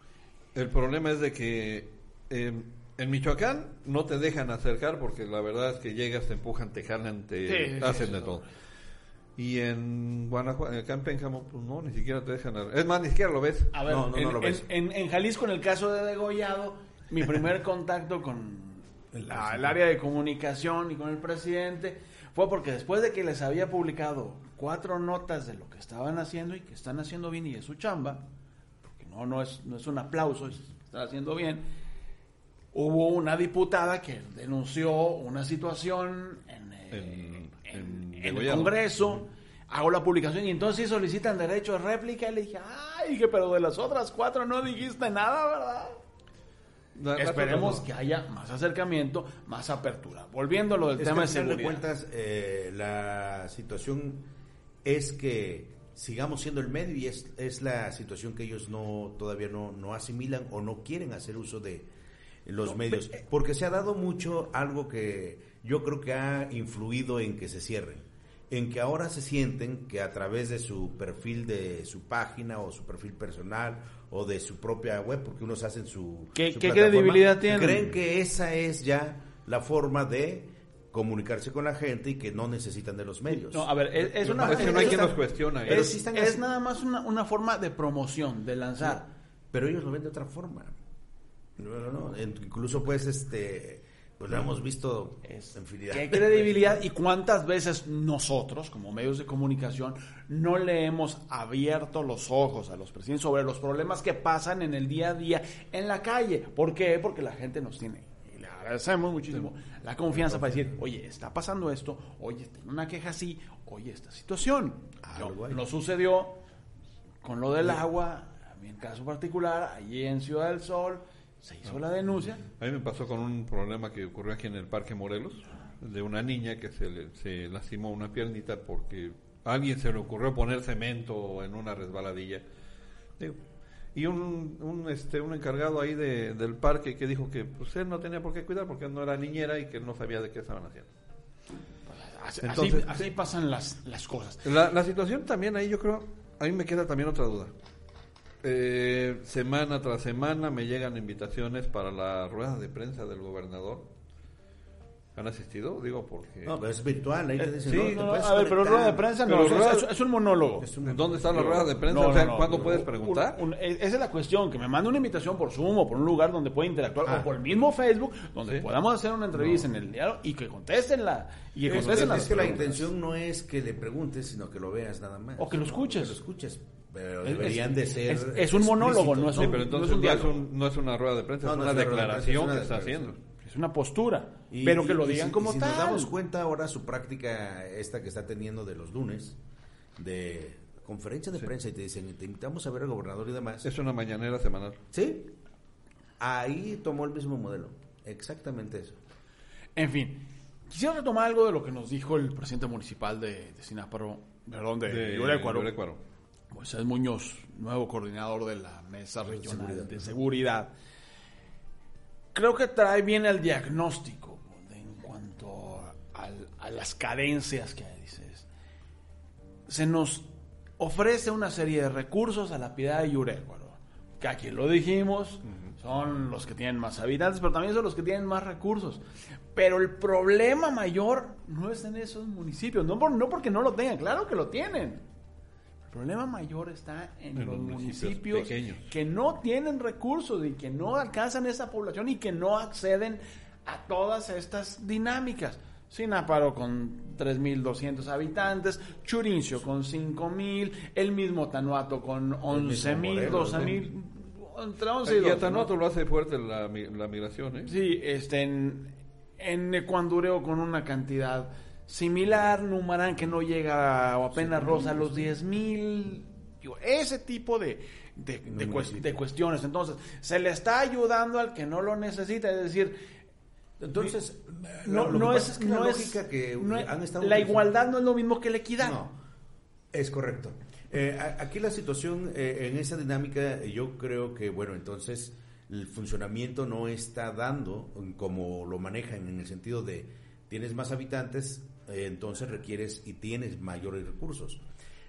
El problema es de que eh, en Michoacán no te dejan acercar porque la verdad es que llegas, te empujan, te jalan, te Sí, sí, hacen de todo. Y en Guanajuato, acá en Pénjamo, pues no, ni siquiera te dejan. Es más, ni siquiera lo ves. a ver, No, no, en, no lo en- ves. en- en Jalisco, en el caso de Degollado, mi primer <laughs> contacto con, la- el área de comunicación y con el presidente fue porque después de que les había publicado cuatro notas de lo que estaban haciendo y que están haciendo bien y es su chamba, porque no, no, es, no es un aplauso, es están haciendo bien, hubo una diputada que denunció una situación en, eh, En- en- en en el. Congreso, hago la publicación y entonces sí solicitan derecho de réplica y le dije, ay, dije, pero de las otras cuatro no dijiste nada, ¿verdad? La- la- Esperemos que haya más acercamiento, más apertura. Volviendo a lo del Es tema que de seguridad. de cuentas, eh, la situación es que sigamos siendo el medio y es, es la situación que ellos no todavía no, no asimilan o no quieren hacer uso de los medios. Porque se ha dado mucho algo que yo creo que ha influido en que se cierren. En que ahora se sienten que a través de su perfil de su página o su perfil personal o de su propia web, porque unos hacen su, ¿Qué- su qué plataforma, credibilidad tienen? creen que esa es ya la forma de comunicarse con la gente y que no necesitan de los medios. No, a ver, es, es una... Es que no hay es- quien nos cuestiona. Pero es, sí están es así. nada más una, una forma de promoción, de lanzar. Pero ellos lo ven de otra forma. No, no, no. Incluso pues este pues lo hemos visto Es- infinidad. ¿Qué credibilidad y cuántas veces nosotros, como medios de comunicación, no le hemos abierto los ojos a los presidentes sobre los problemas que pasan en el día a día en la calle? ¿Por qué? Porque la gente nos tiene, y le agradecemos muchísimo, la confianza para decir, oye, está pasando esto, oye, tengo una queja así, oye, esta situación. Algo No, no sucedió con lo del agua, en caso particular, allí en Ciudad del Sol, se hizo la denuncia. A mí me pasó con un problema que ocurrió aquí en el Parque Morelos, de una niña que se, le- se lastimó una piernita porque a alguien se le ocurrió poner cemento en una resbaladilla. Digo, y un, un, este, un encargado ahí de- del parque que dijo que pues, él no tenía por qué cuidar porque él no era niñera y que él no sabía de qué estaban haciendo. Así, Entonces, así- así pasan las, las cosas. La, la situación también ahí yo creo, a mí me queda también otra duda. Eh, semana tras semana me llegan invitaciones para la rueda de prensa del gobernador. ¿Han asistido? Digo porque... No, pero es virtual. Ahí te dicen, sí, no, No, a ver, pero rueda de prensa no, es, rueda- es- es un monólogo. Es un- ¿Dónde está la rueda de prensa? No, o sea, no, no, ¿cuándo no, puedes un- preguntar? un- es- esa es la cuestión, que me mande una invitación por Zoom o por un lugar donde pueda interactuar, Ah. o por el mismo Facebook, donde Sí. podamos hacer una entrevista en el diario y que contesten la y que Es, contesten es las que la preguntas. intención no es que le preguntes, sino que lo veas nada más. O que lo escuches. Que lo escuches. Pero Es- deberían es- de ser. es- es un monólogo, no es Sí, un- pero no entonces es un no, es diálogo. un- no es una rueda de prensa, No, es no una de declaración una que está haciendo. Es una postura, Y- pero que lo y- digan si- como y si tal. nos damos cuenta ahora su práctica esta que está teniendo de los lunes de conferencia de prensa y te dicen te invitamos a ver al gobernador y demás Es una mañanera semanal. sí ahí tomó el mismo modelo exactamente eso En fin, quisiera retomar algo de lo que nos dijo el presidente municipal de, de Sináparo, perdón, de, De Iurécuaro, Iurécuaro. Moisés Muñoz, nuevo coordinador de la Mesa Regional seguridad. de Seguridad. Creo que trae bien el diagnóstico en cuanto a, las carencias que hay. Dices. Se nos ofrece una serie de recursos a la piedad de Iurécuaro, que aquí lo dijimos, son los que tienen más habitantes, pero también son los que tienen más recursos. Pero el problema mayor no es en esos municipios, no, por- no porque no lo tengan, claro que lo tienen. El problema mayor está en, En los los municipios municipios pequeños. que no tienen recursos y que no alcanzan esa población y que no acceden a todas estas dinámicas. Sináparo con 3.200 habitantes, Churincio con 5.000, el mismo Tanuato con 11.000, Morelos, 12.000, entre 11 y Y 12. hasta ¿no? no lo hace fuerte la, mi- la migración, ¿eh? Sí, este, en, en Ecuandureo con una cantidad similar, Numarán que no llega o apenas rosa a los 10 mil, ese tipo de, de, de cues- de cuestiones. Entonces, se le está ayudando al que no lo necesita, es decir, entonces no, que no pasa es, que no la es- lógica que no es- han estado la igualdad no es lo mismo que la equidad. No, es correcto. Eh, aquí la situación eh, en esa dinámica, eh, yo creo que, bueno, entonces el funcionamiento no está dando mm, como lo manejan en el sentido de tienes más habitantes, eh, entonces requieres y tienes mayores recursos.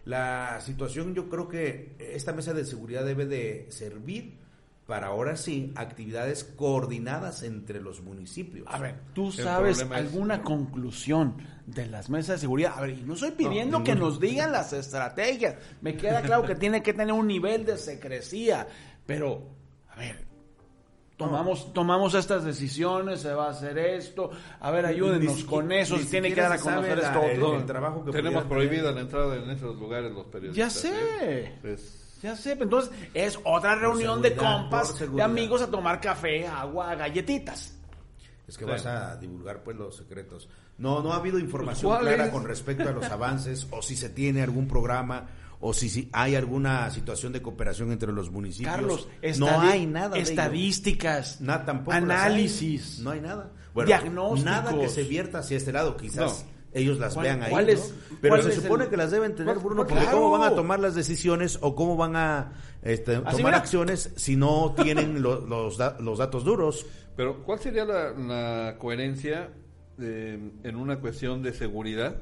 La situación yo creo que esta mesa de seguridad debe de servir para ahora sí actividades coordinadas entre los municipios. A ver, ¿tú sabes es- alguna conclusión de las mesas de seguridad? A ver, y no estoy pidiendo No, que nos digan las estrategias. Me queda claro que tiene que tener un nivel de secrecía. Pero, a ver, Tomamos, tomamos estas decisiones, se va a hacer esto. A ver, Ni- ayúdenos ni con eso. ni Se tiene que dar a conocer la- esto el- trabajo que Tenemos prohibida tener. la entrada en esos lugares los periodistas. Ya sé. ¿eh? Es- Ya sé, pero entonces es otra reunión de compas, de amigos a tomar café, agua, galletitas. Es que Sí. vas a divulgar pues los secretos. No, no ha habido información ¿Cuál clara es? con respecto a los <laughs> avances o si se tiene algún programa o si, si hay alguna situación de cooperación entre los municipios. Carlos, no hay nada estadísticas, Nada, tampoco hay. análisis. No hay nada. Bueno, Diagnósticos. Nada que se vierta hacia este lado. Quizás ellos las ¿Cuál- vean ahí. cuál ¿no? es- Pero se supone el- que las deben tener, Bruno, porque claro. cómo van a tomar las decisiones o cómo van a este, tomar mira. acciones si no <laughs> tienen lo- los, da- los datos duros. Pero, ¿cuál sería la, la coherencia eh, en una cuestión de seguridad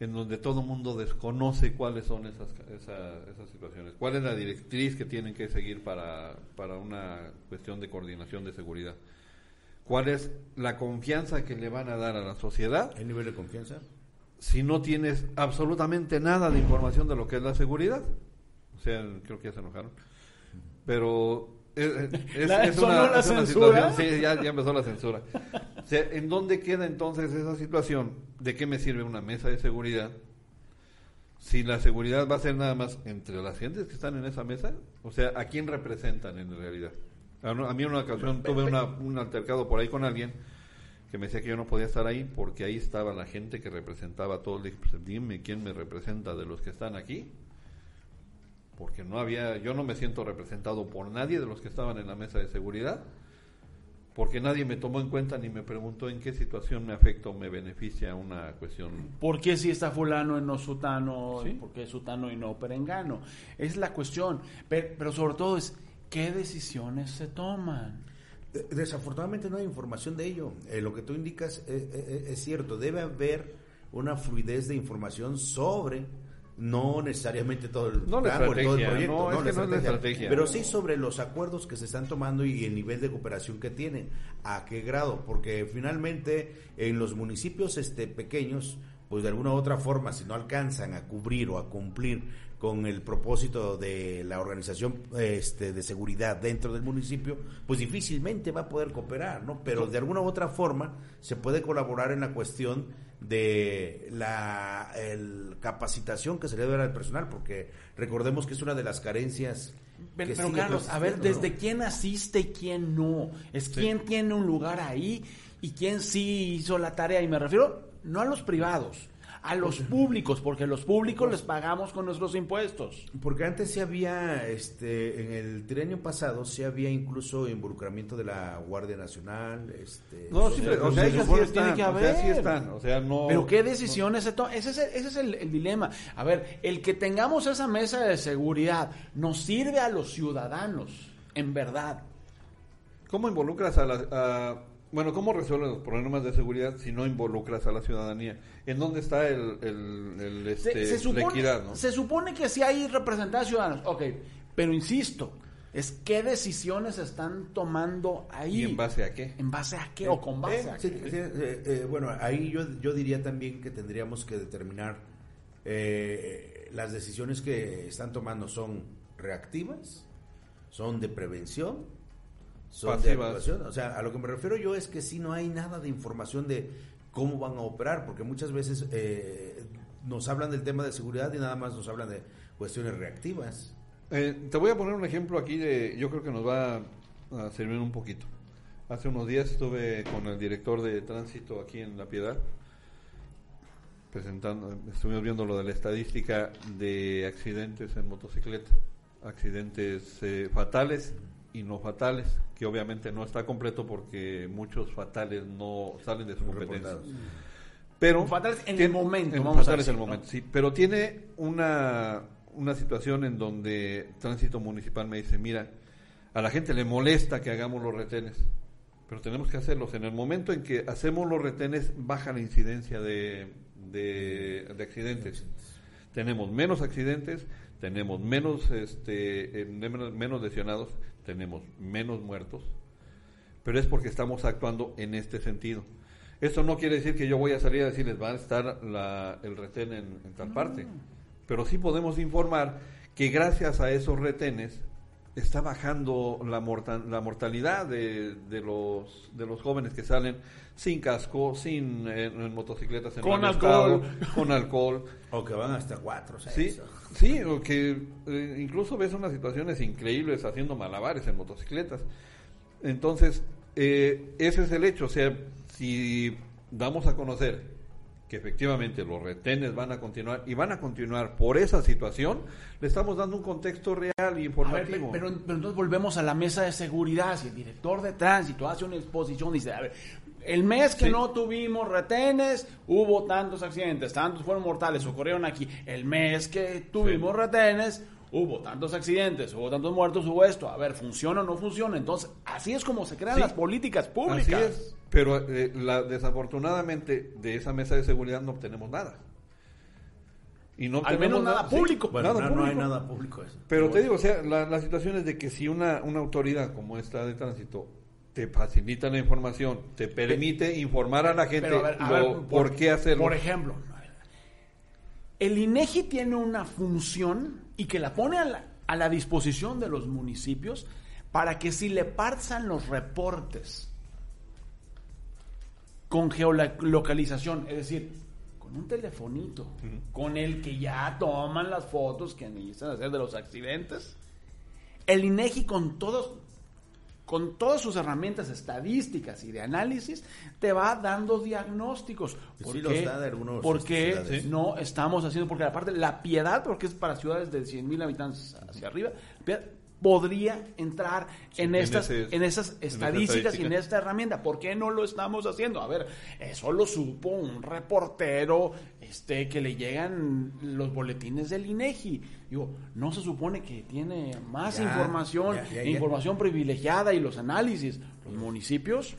en donde todo el mundo desconoce cuáles son esas, esa- esas situaciones? ¿Cuál es la directriz que tienen que seguir para, para una cuestión de coordinación de seguridad? ¿Cuál es la confianza que le van a dar a la sociedad ¿Hay nivel de confianza? si no tienes absolutamente nada de información de lo que es la seguridad? O sea, creo que ya se enojaron. Pero es, es- La- es sonó una, la es una censura. situación. Sí, ya, ya empezó la censura. O sea, ¿en dónde queda entonces esa situación? ¿De qué me sirve una mesa de seguridad? Si la seguridad va a ser nada más entre las gentes que están en esa mesa, o sea, ¿a quién representan en realidad? A, mí en una ocasión tuve una- un altercado por ahí con alguien que me decía que yo no podía estar ahí porque ahí estaba la gente que representaba a todos. Pues, dime quién me representa de los que están aquí. Porque no había, yo no me siento representado por nadie de los que estaban en la mesa de seguridad. Porque nadie me tomó en cuenta ni me preguntó en qué situación me afecta o me beneficia una cuestión. ¿Por qué si está fulano y no sutano? Sí. ¿Por qué sutano y no perengano? Es la cuestión. Pero, pero sobre todo es, ¿qué decisiones se toman? De- Desafortunadamente no hay información de ello. Eh, lo que tú indicas es, es- es cierto. Debe haber una fluidez de información sobre, no necesariamente todo el No la plan o todo el proyecto, no, es la que no es la estrategia. pero sí sobre los acuerdos que se están tomando y el nivel de cooperación que tienen, a qué grado, porque finalmente en los municipios este pequeños, pues de alguna u otra forma, si no alcanzan a cubrir o a cumplir con el propósito de la organización este, de seguridad dentro del municipio, pues difícilmente va a poder cooperar, ¿no? Pero de alguna u otra forma se puede colaborar en la cuestión de la el capacitación que se le debe dar al personal, porque recordemos que es una de las carencias. Pero, que pero, sigue Carlos, a ver, ¿desde ¿no? quién asiste y quién no? Es quién tiene un lugar ahí y quién sí hizo la tarea. Y me refiero no a los privados, a los públicos, porque los públicos les pagamos con nuestros impuestos. Porque antes sí había, este, en el trienio pasado, sí había incluso involucramiento de la Guardia Nacional, este... No, sí, pero o se sea, ellos sí que tiene que o sea, sí haber. están, o sea, no... Pero qué decisiones se toman. Ese es, el, ese es el, el dilema. A ver, el que tengamos esa mesa de seguridad nos sirve a los ciudadanos, en verdad. ¿Cómo involucras a la... a- bueno, ¿cómo resuelves los problemas de seguridad si no involucras a la ciudadanía? ¿En dónde está el, el, este, se supone, la equidad, no? se supone que sí hay representados ciudadanos. Ok, pero insisto, es qué decisiones están tomando ahí. ¿Y en base a qué? ¿En base a qué o con base Eh, a sí, qué? sí, eh, eh, bueno, ahí yo, yo diría también que tendríamos que determinar eh, las decisiones que están tomando son reactivas, son de prevención, son de Pasivas. actuación. O sea, a lo que me refiero yo es que si no hay nada de información de cómo van a operar, porque muchas veces eh, nos hablan del tema de seguridad y nada más nos hablan de cuestiones reactivas. Eh, te voy a poner un ejemplo aquí de, yo creo que nos va a servir un poquito. Hace unos días estuve con el director de tránsito aquí en La Piedad, presentando, estuvimos viendo lo de la estadística de accidentes en motocicleta, accidentes eh, fatales y no fatales, que obviamente no está completo porque muchos fatales no salen de su competencia. Reportados. Pero Fatales en tiene- el momento, en vamos a fatales en el momento, sí. Pero tiene una, una situación en donde Tránsito Municipal me dice, mira, a la gente le molesta que hagamos los retenes, pero tenemos que hacerlos. En el momento en que hacemos los retenes, baja la incidencia de, de, de accidentes. Tenemos menos accidentes, tenemos menos, este, eh, menos, menos lesionados, tenemos menos muertos, pero es porque estamos actuando en este sentido. Esto no quiere decir que yo voy a salir a decirles va a estar la- el retén en, en tal parte, pero sí podemos informar que gracias a esos retenes está bajando la, morta- la mortalidad de, de los, de los jóvenes que salen sin casco, sin en motocicletas en Con alcohol. estado, con alcohol. O que van hasta cuatro, Sí, sí, o que eh, incluso ves unas situaciones increíbles haciendo malabares en motocicletas. Entonces, eh, ese es el hecho. O sea, si damos a conocer que efectivamente los retenes van a continuar y van a continuar por esa situación, le estamos dando un contexto real y ver, informativo. pero, pero entonces volvemos a la mesa de seguridad. Si el director de tránsito hace una exposición dice, a ver, el mes que Sí. no tuvimos retenes, hubo tantos accidentes, tantos fueron mortales, ocurrieron aquí. El mes que tuvimos retenes, hubo tantos accidentes, hubo tantos muertos, hubo esto. A ver, ¿funciona o no funciona? Entonces, así es como se crean Sí. las políticas públicas. Así es, pero eh, la- desafortunadamente de esa mesa de seguridad no obtenemos nada. Y no Al menos nada sí, público. Bueno, nada no, no hay nada público eso. Pero te digo, o sea, la, la situación es de que si una, una autoridad como esta de tránsito te facilita la información, te permite informar a la gente a ver, a lo- ver, por, qué hacerlo. Por ejemplo, el INEGI tiene una función y que la pone a la, a la disposición de los municipios para que si le pasan los reportes con geolocalización, es decir, con un telefonito, con el que ya toman las fotos que necesitan hacer de los accidentes, el INEGI con todos con todas sus herramientas estadísticas y de análisis, te va dando diagnósticos. Porque ciudades. no estamos haciendo, porque aparte la piedad, porque es para ciudades de 100 mil habitantes hacia arriba, Piedad podría entrar en, en estas, ese- en esas en esa estadísticas y en esta herramienta. ¿Por qué no lo estamos haciendo? A ver, eso lo supo un reportero este, que le llegan los boletines del INEGI. Digo, no se supone que tiene más Ya, información, ya, ya, ya. información privilegiada y los análisis. Los municipios.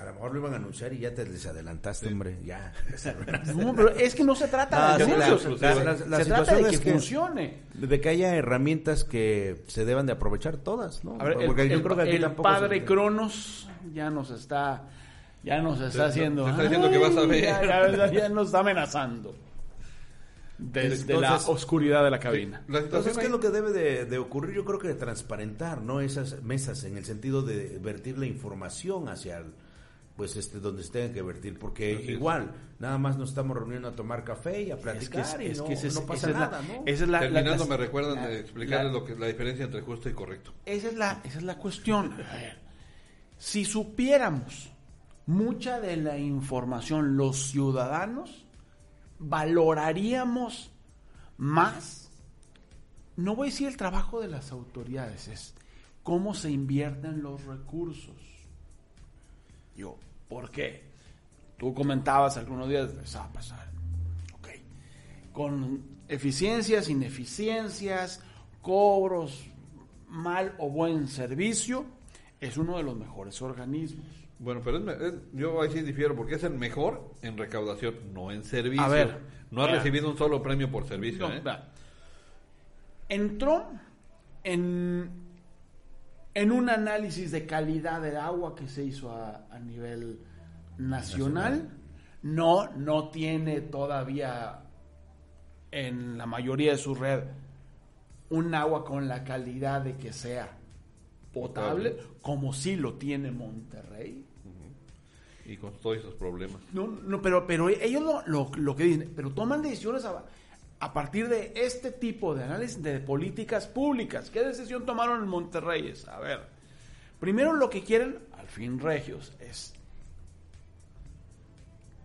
A lo mejor lo iban a anunciar y ya te les adelantaste, hombre. Ya. <laughs> <laughs> No, pero es que no se trata de anuncios, se, trata de que, es que- funcione. De que haya herramientas que se deban de aprovechar todas, ¿no? A ver, el, Porque yo el- creo que aquí el tampoco padre se- Cronos ya nos está ya nos está Te- haciendo te está diciendo que vas a ver. ya, nos está amenazando desde la oscuridad de la cabina La Entonces, ¿qué es lo que debe de, de ocurrir? Yo creo que transparentar, ¿no? Esas mesas en el sentido de vertir la información hacia el- pues este donde se tenga que vertir, porque igual, nada más nos estamos reuniendo a tomar café y a es platicar y es no, que ese es- no pasa esa es la- nada, ¿no? esa es la, Terminando, la- me recuerdan de explicarles la- lo que, la diferencia entre justo y correcto. Esa es la, esa es la cuestión. A ver, si supiéramos mucha de la información los ciudadanos, valoraríamos más, no voy a decir el trabajo de las autoridades, es cómo se invierten los recursos. Yo, ¿por qué? Tú comentabas algunos días, eso va a pasar. Ok. Con eficiencias, ineficiencias, cobros, mal o buen servicio, es uno de los mejores organismos. Bueno, pero es me- es- yo ahí sí difiero porque es el mejor en recaudación, no en servicio. A ver, no ha recibido un solo premio por servicio. No, ¿eh? Entró en, en un análisis de calidad del agua que se hizo a, a nivel nacional. No, no tiene todavía en la mayoría de su red un agua con la calidad de que sea potable, Potable. como sí lo tiene Monterrey. Y con todos esos problemas. No, no, pero, pero ellos lo, lo- lo que dicen, pero toman decisiones a, a partir de este tipo de análisis de políticas públicas. ¿Qué decisión tomaron en Monterrey? A ver, primero lo que quieren, al fin regios, es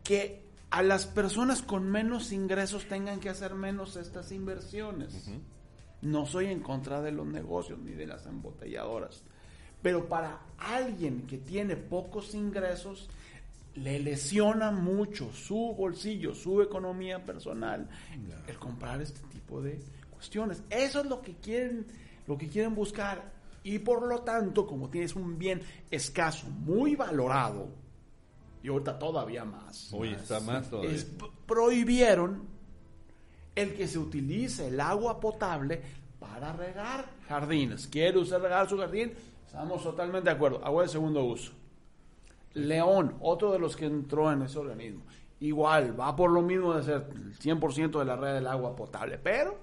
que a las personas con menos ingresos tengan que hacer menos estas inversiones. No soy en contra de los negocios ni de las embotelladoras. Pero para alguien que tiene pocos ingresos, le lesiona mucho su bolsillo, su economía personal, el comprar este tipo de cuestiones. Eso es lo que quieren, lo que quieren buscar. Y por lo tanto, como tienes un bien escaso, muy valorado, y ahorita todavía más, Hoy está más todavía. es- prohibieron el que se utilice el agua potable para regar jardines. ¿Quiere usted regar su jardín? Estamos totalmente de acuerdo. Agua de segundo uso. León, otro de los que entró en ese organismo. Igual, va por lo mismo de ser el 100% de la red del agua potable, pero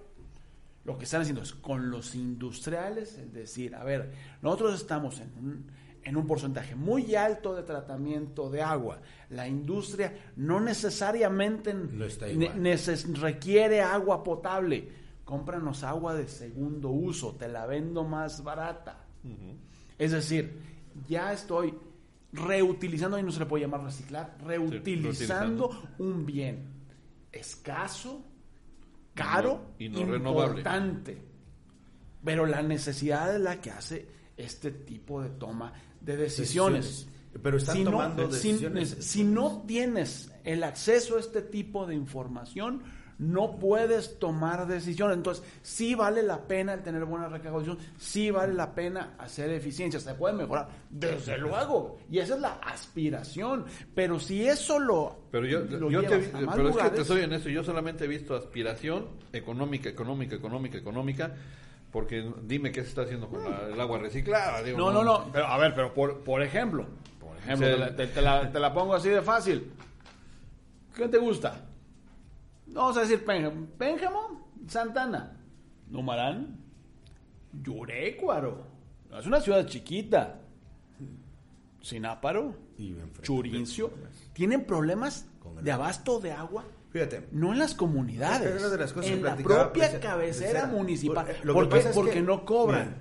lo que están haciendo es con los industriales, es decir, a ver, nosotros estamos en un, en un porcentaje muy alto de tratamiento de agua. La industria no necesariamente No neces- requiere agua potable. Cómpranos agua de segundo uso, te la vendo más barata. Es decir, ya estoy reutilizando, y no se le puede llamar reciclar, reutilizando un bien escaso, caro Y no- y no renovable. Pero la necesidad es la que hace este tipo de toma de decisiones. Decisiones. Pero están Si no- tomando si- decisiones. si no tienes el acceso a este tipo de información, no puedes tomar decisiones. Entonces, sí vale la pena el tener buena recaudación, sí vale la pena hacer eficiencia, se puede mejorar, desde luego, y esa es la aspiración. Pero si eso lo, Pero yo, lo yo te, pero es que lugares, te soy honesto, yo solamente he visto aspiración económica, económica, económica, económica, porque dime qué se está haciendo con la- el agua reciclada. digo, No, no, no. Pero, a ver, pero por, por ejemplo, por ejemplo, Sí. te, la, te- te la- te la pongo así de fácil. ¿Qué te gusta? Vamos a decir Pénjamo. Pénjamo, Santana, Numarán, Yurécuaro. Es una ciudad chiquita. Sináparo, Churincio, tienen problemas de abasto de agua. Fíjate. No en las comunidades, Una de las cosas que en la propia preci- cabecera municipal. por- lo que ¿Por qué? pasa es Porque que- no cobran. Mira,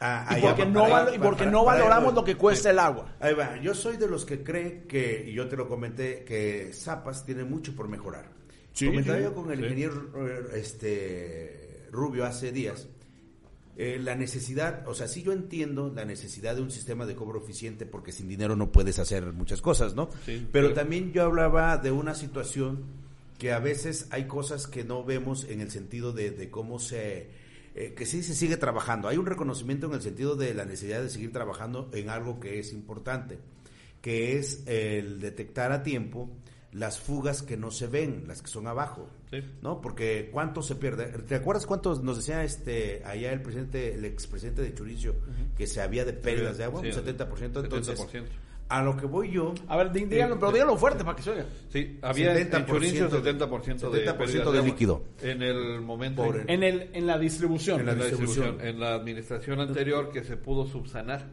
ah, Y porque va, no, para- y porque para- no ahí valoramos lo que cuesta el agua. Ahí va, yo soy de los que cree que, y yo te lo comenté, que Zapas tiene mucho por mejorar. Sí, Comentaba sí, yo con el ingeniero eh, este, Rubio hace días, eh, la necesidad, o sea, sí yo entiendo la necesidad de un sistema de cobro eficiente porque sin dinero no puedes hacer muchas cosas, ¿no? Sí, Pero también yo hablaba de una situación que a veces hay cosas que no vemos en el sentido de, de cómo se... eh, que sí se sigue trabajando. Hay un reconocimiento en el sentido de la necesidad de seguir trabajando en algo que es importante, que es el detectar a tiempo las fugas que no se ven, las que son abajo. Sí. ¿No? Porque cuánto se pierde. ¿Te acuerdas cuántos nos decía este allá el presidente, el expresidente de Churicio, que se había de pérdidas de agua? Sí, un 70%. Entonces, 70%. a lo que voy yo, A ver, dí- díganlo, pero díganlo fuerte para que se oiga. Sí, había en 70% Chorizo de- 70% de, 70% pérdidas de líquido. En el momento Por en, En, el, en la distribución. En la en la distribución. distribución, en la administración anterior que se pudo subsanar.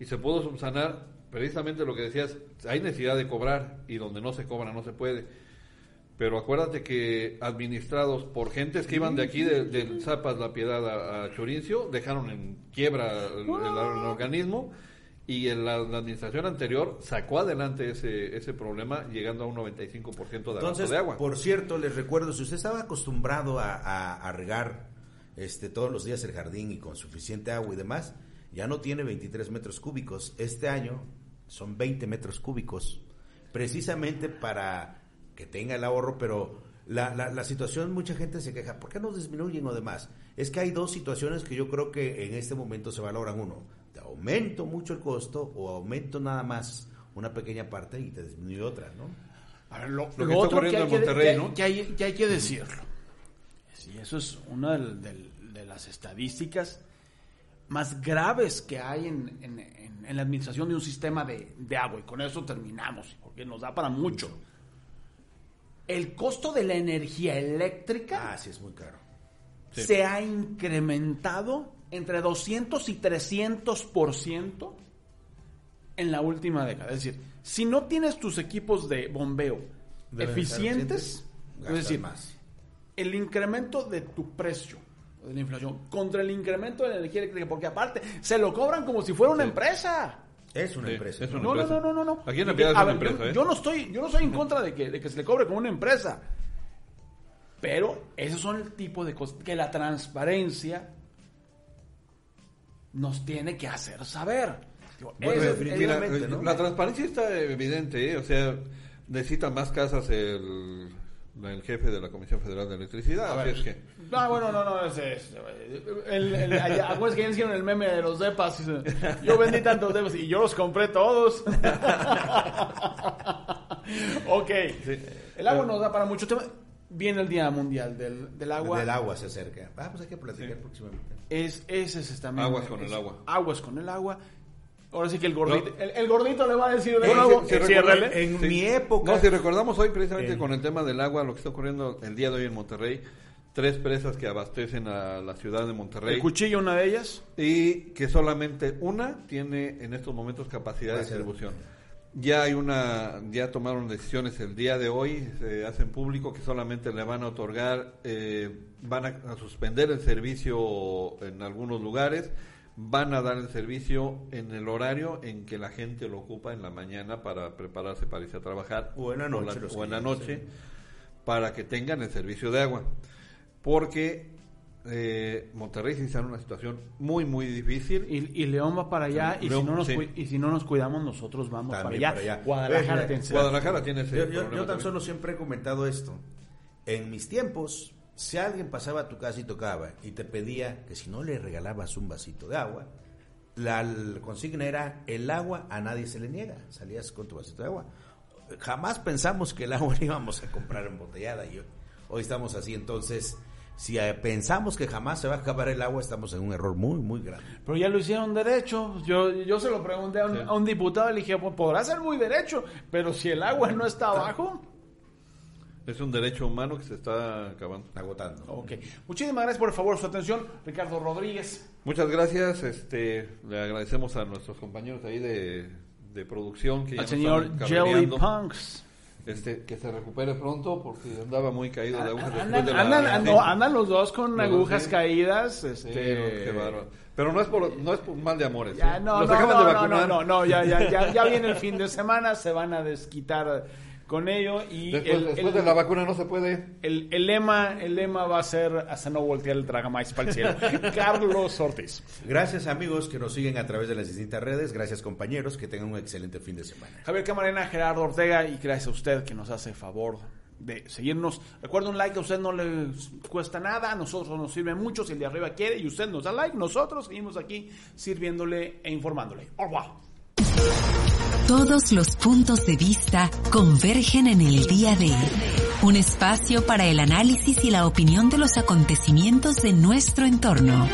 Y se pudo subsanar precisamente lo que decías, hay necesidad de cobrar y donde no se cobra no se puede. Pero acuérdate que administrados por gentes que iban de aquí, de- del Zapas, La Piedad a, a Chorincio, dejaron en quiebra el, el- el organismo y en la, la administración anterior sacó adelante ese, ese problema llegando a un 95% de Entonces, de agua. por cierto, les recuerdo, si usted estaba acostumbrado a, a- a regar este, todos los días el jardín y con suficiente agua y demás, ya no tiene 23 metros cúbicos. Este año son 20 metros cúbicos, precisamente para que tenga el ahorro, pero la, la, la situación, mucha gente se queja, ¿por qué no disminuyen o demás? Es que hay dos situaciones que yo creo que en este momento se valoran. Uno, te aumento mucho el costo o aumento nada más una pequeña parte y te disminuye otra, ¿no? A ver, lo, Lo que está que ocurriendo en Monterrey, que- ¿no? que hay, que hay que decirlo. Sí, eso es una de las estadísticas más graves que hay en, en- en- en la administración de un sistema de, de agua. Y con eso terminamos, porque nos da para mucho. El costo de la energía eléctrica Ah, sí, es muy caro. Sí. se ha incrementado entre 200 y 300 por ciento en la última década. Es decir, si no tienes tus equipos de bombeo Deben eficientes, es decir, más. el incremento de tu precio de la inflación contra el incremento de la energía eléctrica, porque aparte se lo cobran como si fuera una Sí. empresa. Es una Sí, empresa. es una No, no, empresa. no, no, no. Aquí en la es una ver, yo- empresa, ¿eh? Yo no estoy, yo no estoy en contra de que, de que se le cobre como una empresa. Pero esos son el tipo de cosas que la transparencia nos tiene que hacer saber. Digo, Bueno, es-. Mira, ¿no? La transparencia está evidente, ¿eh? o sea, necesita más casas el, el jefe de la Comisión Federal de Electricidad. A así ver. es que, No, bueno, no, no, ese es. El, el, acuérdense que ya hicieron el meme de los depas. Yo vendí tantos depas y yo los compré todos. <laughs> ok. El agua nos da para mucho tema. Viene el Día Mundial del, del Agua. Del agua se acerca. Ah, pues hay que platicar próximamente. Es, ese es también. Aguas con es- el agua. Aguas con el agua. Ahora sí que el gordito, el, el gordito le va a decir de Eh, nuevo, En Sí. mi época. No, si recordamos hoy precisamente Eh. con el tema del agua, lo que está ocurriendo el día de hoy en Monterrey, tres presas que abastecen a la ciudad de Monterrey. El cuchillo, una de ellas. y que solamente una tiene en estos momentos capacidad de distribución. Ya hay una, ya tomaron decisiones el día de hoy, se hacen público que solamente le van a otorgar, eh, van a, a suspender el servicio en algunos lugares, van a dar el servicio en el horario en que la gente lo ocupa en la mañana para prepararse para irse a trabajar O en la noche, los o en la clientes, noche para que tengan el servicio de agua. Porque eh, Monterrey se está en una situación muy, muy difícil. Y, y León va para allá. Y, si no nos sí. y si no nos cuidamos, nosotros vamos para allá. para allá. Guadalajara tiene- Guadalajara tiene ese Yo, yo- tan también. solo siempre he comentado esto. En mis tiempos, si alguien pasaba a tu casa y tocaba y te pedía que si no le regalabas un vasito de agua, la, consigna era el agua a nadie se le niega. Salías con tu vasito de agua. Jamás pensamos que el agua <laughs> la íbamos a comprar embotellada y hoy, hoy estamos así. Entonces, si eh, pensamos que jamás se va a acabar el agua, estamos en un error muy, muy grande. Pero ya lo hicieron derecho. Yo, yo se lo pregunté a un, a un diputado y le dije, pues podrá ser muy derecho, pero si el agua no está abajo. Es un derecho humano que se está acabando. Agotando. Ok. Muchísimas gracias por el favor su atención. Ricardo Rodríguez. Muchas gracias. Este, le agradecemos a nuestros compañeros ahí de, de producción que Al señor Jelly. Punks. Este, que se recupere pronto porque andaba muy caído de agujas después Andan, de la- andan- andan los dos con Los agujas sí. caídas. Este, no, qué bárbaro. Pero no es por no es por mal de amores. Ya, ¿eh? no, Los no, acaban no, de no, no, no, ya, ya, ya, ya <laughs> viene el fin de semana, se van a desquitar con ello y Después, el, después el- de la vacuna no se puede. el- el lema, el lema va a ser hasta no voltear el tragamais para el cielo. <laughs> Carlos Ortiz. Gracias amigos que nos siguen a través de las distintas redes. Gracias compañeros. Que tengan un excelente fin de semana. Javier Camarena, Gerardo Ortega y gracias a usted que nos hace favor de seguirnos. Recuerda un like, a usted no le cuesta nada, a nosotros nos sirve mucho si el de arriba quiere y usted nos da like, nosotros seguimos aquí sirviéndole e informándole. Au revoir. Todos los puntos de vista convergen en el día de un espacio para el análisis y la opinión de los acontecimientos de nuestro entorno.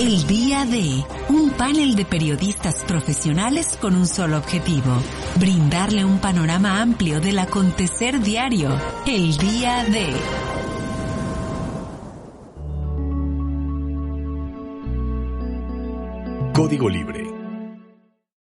El día de un panel de periodistas profesionales con un solo objetivo, brindarle un panorama amplio del acontecer diario. El día de... Código Libre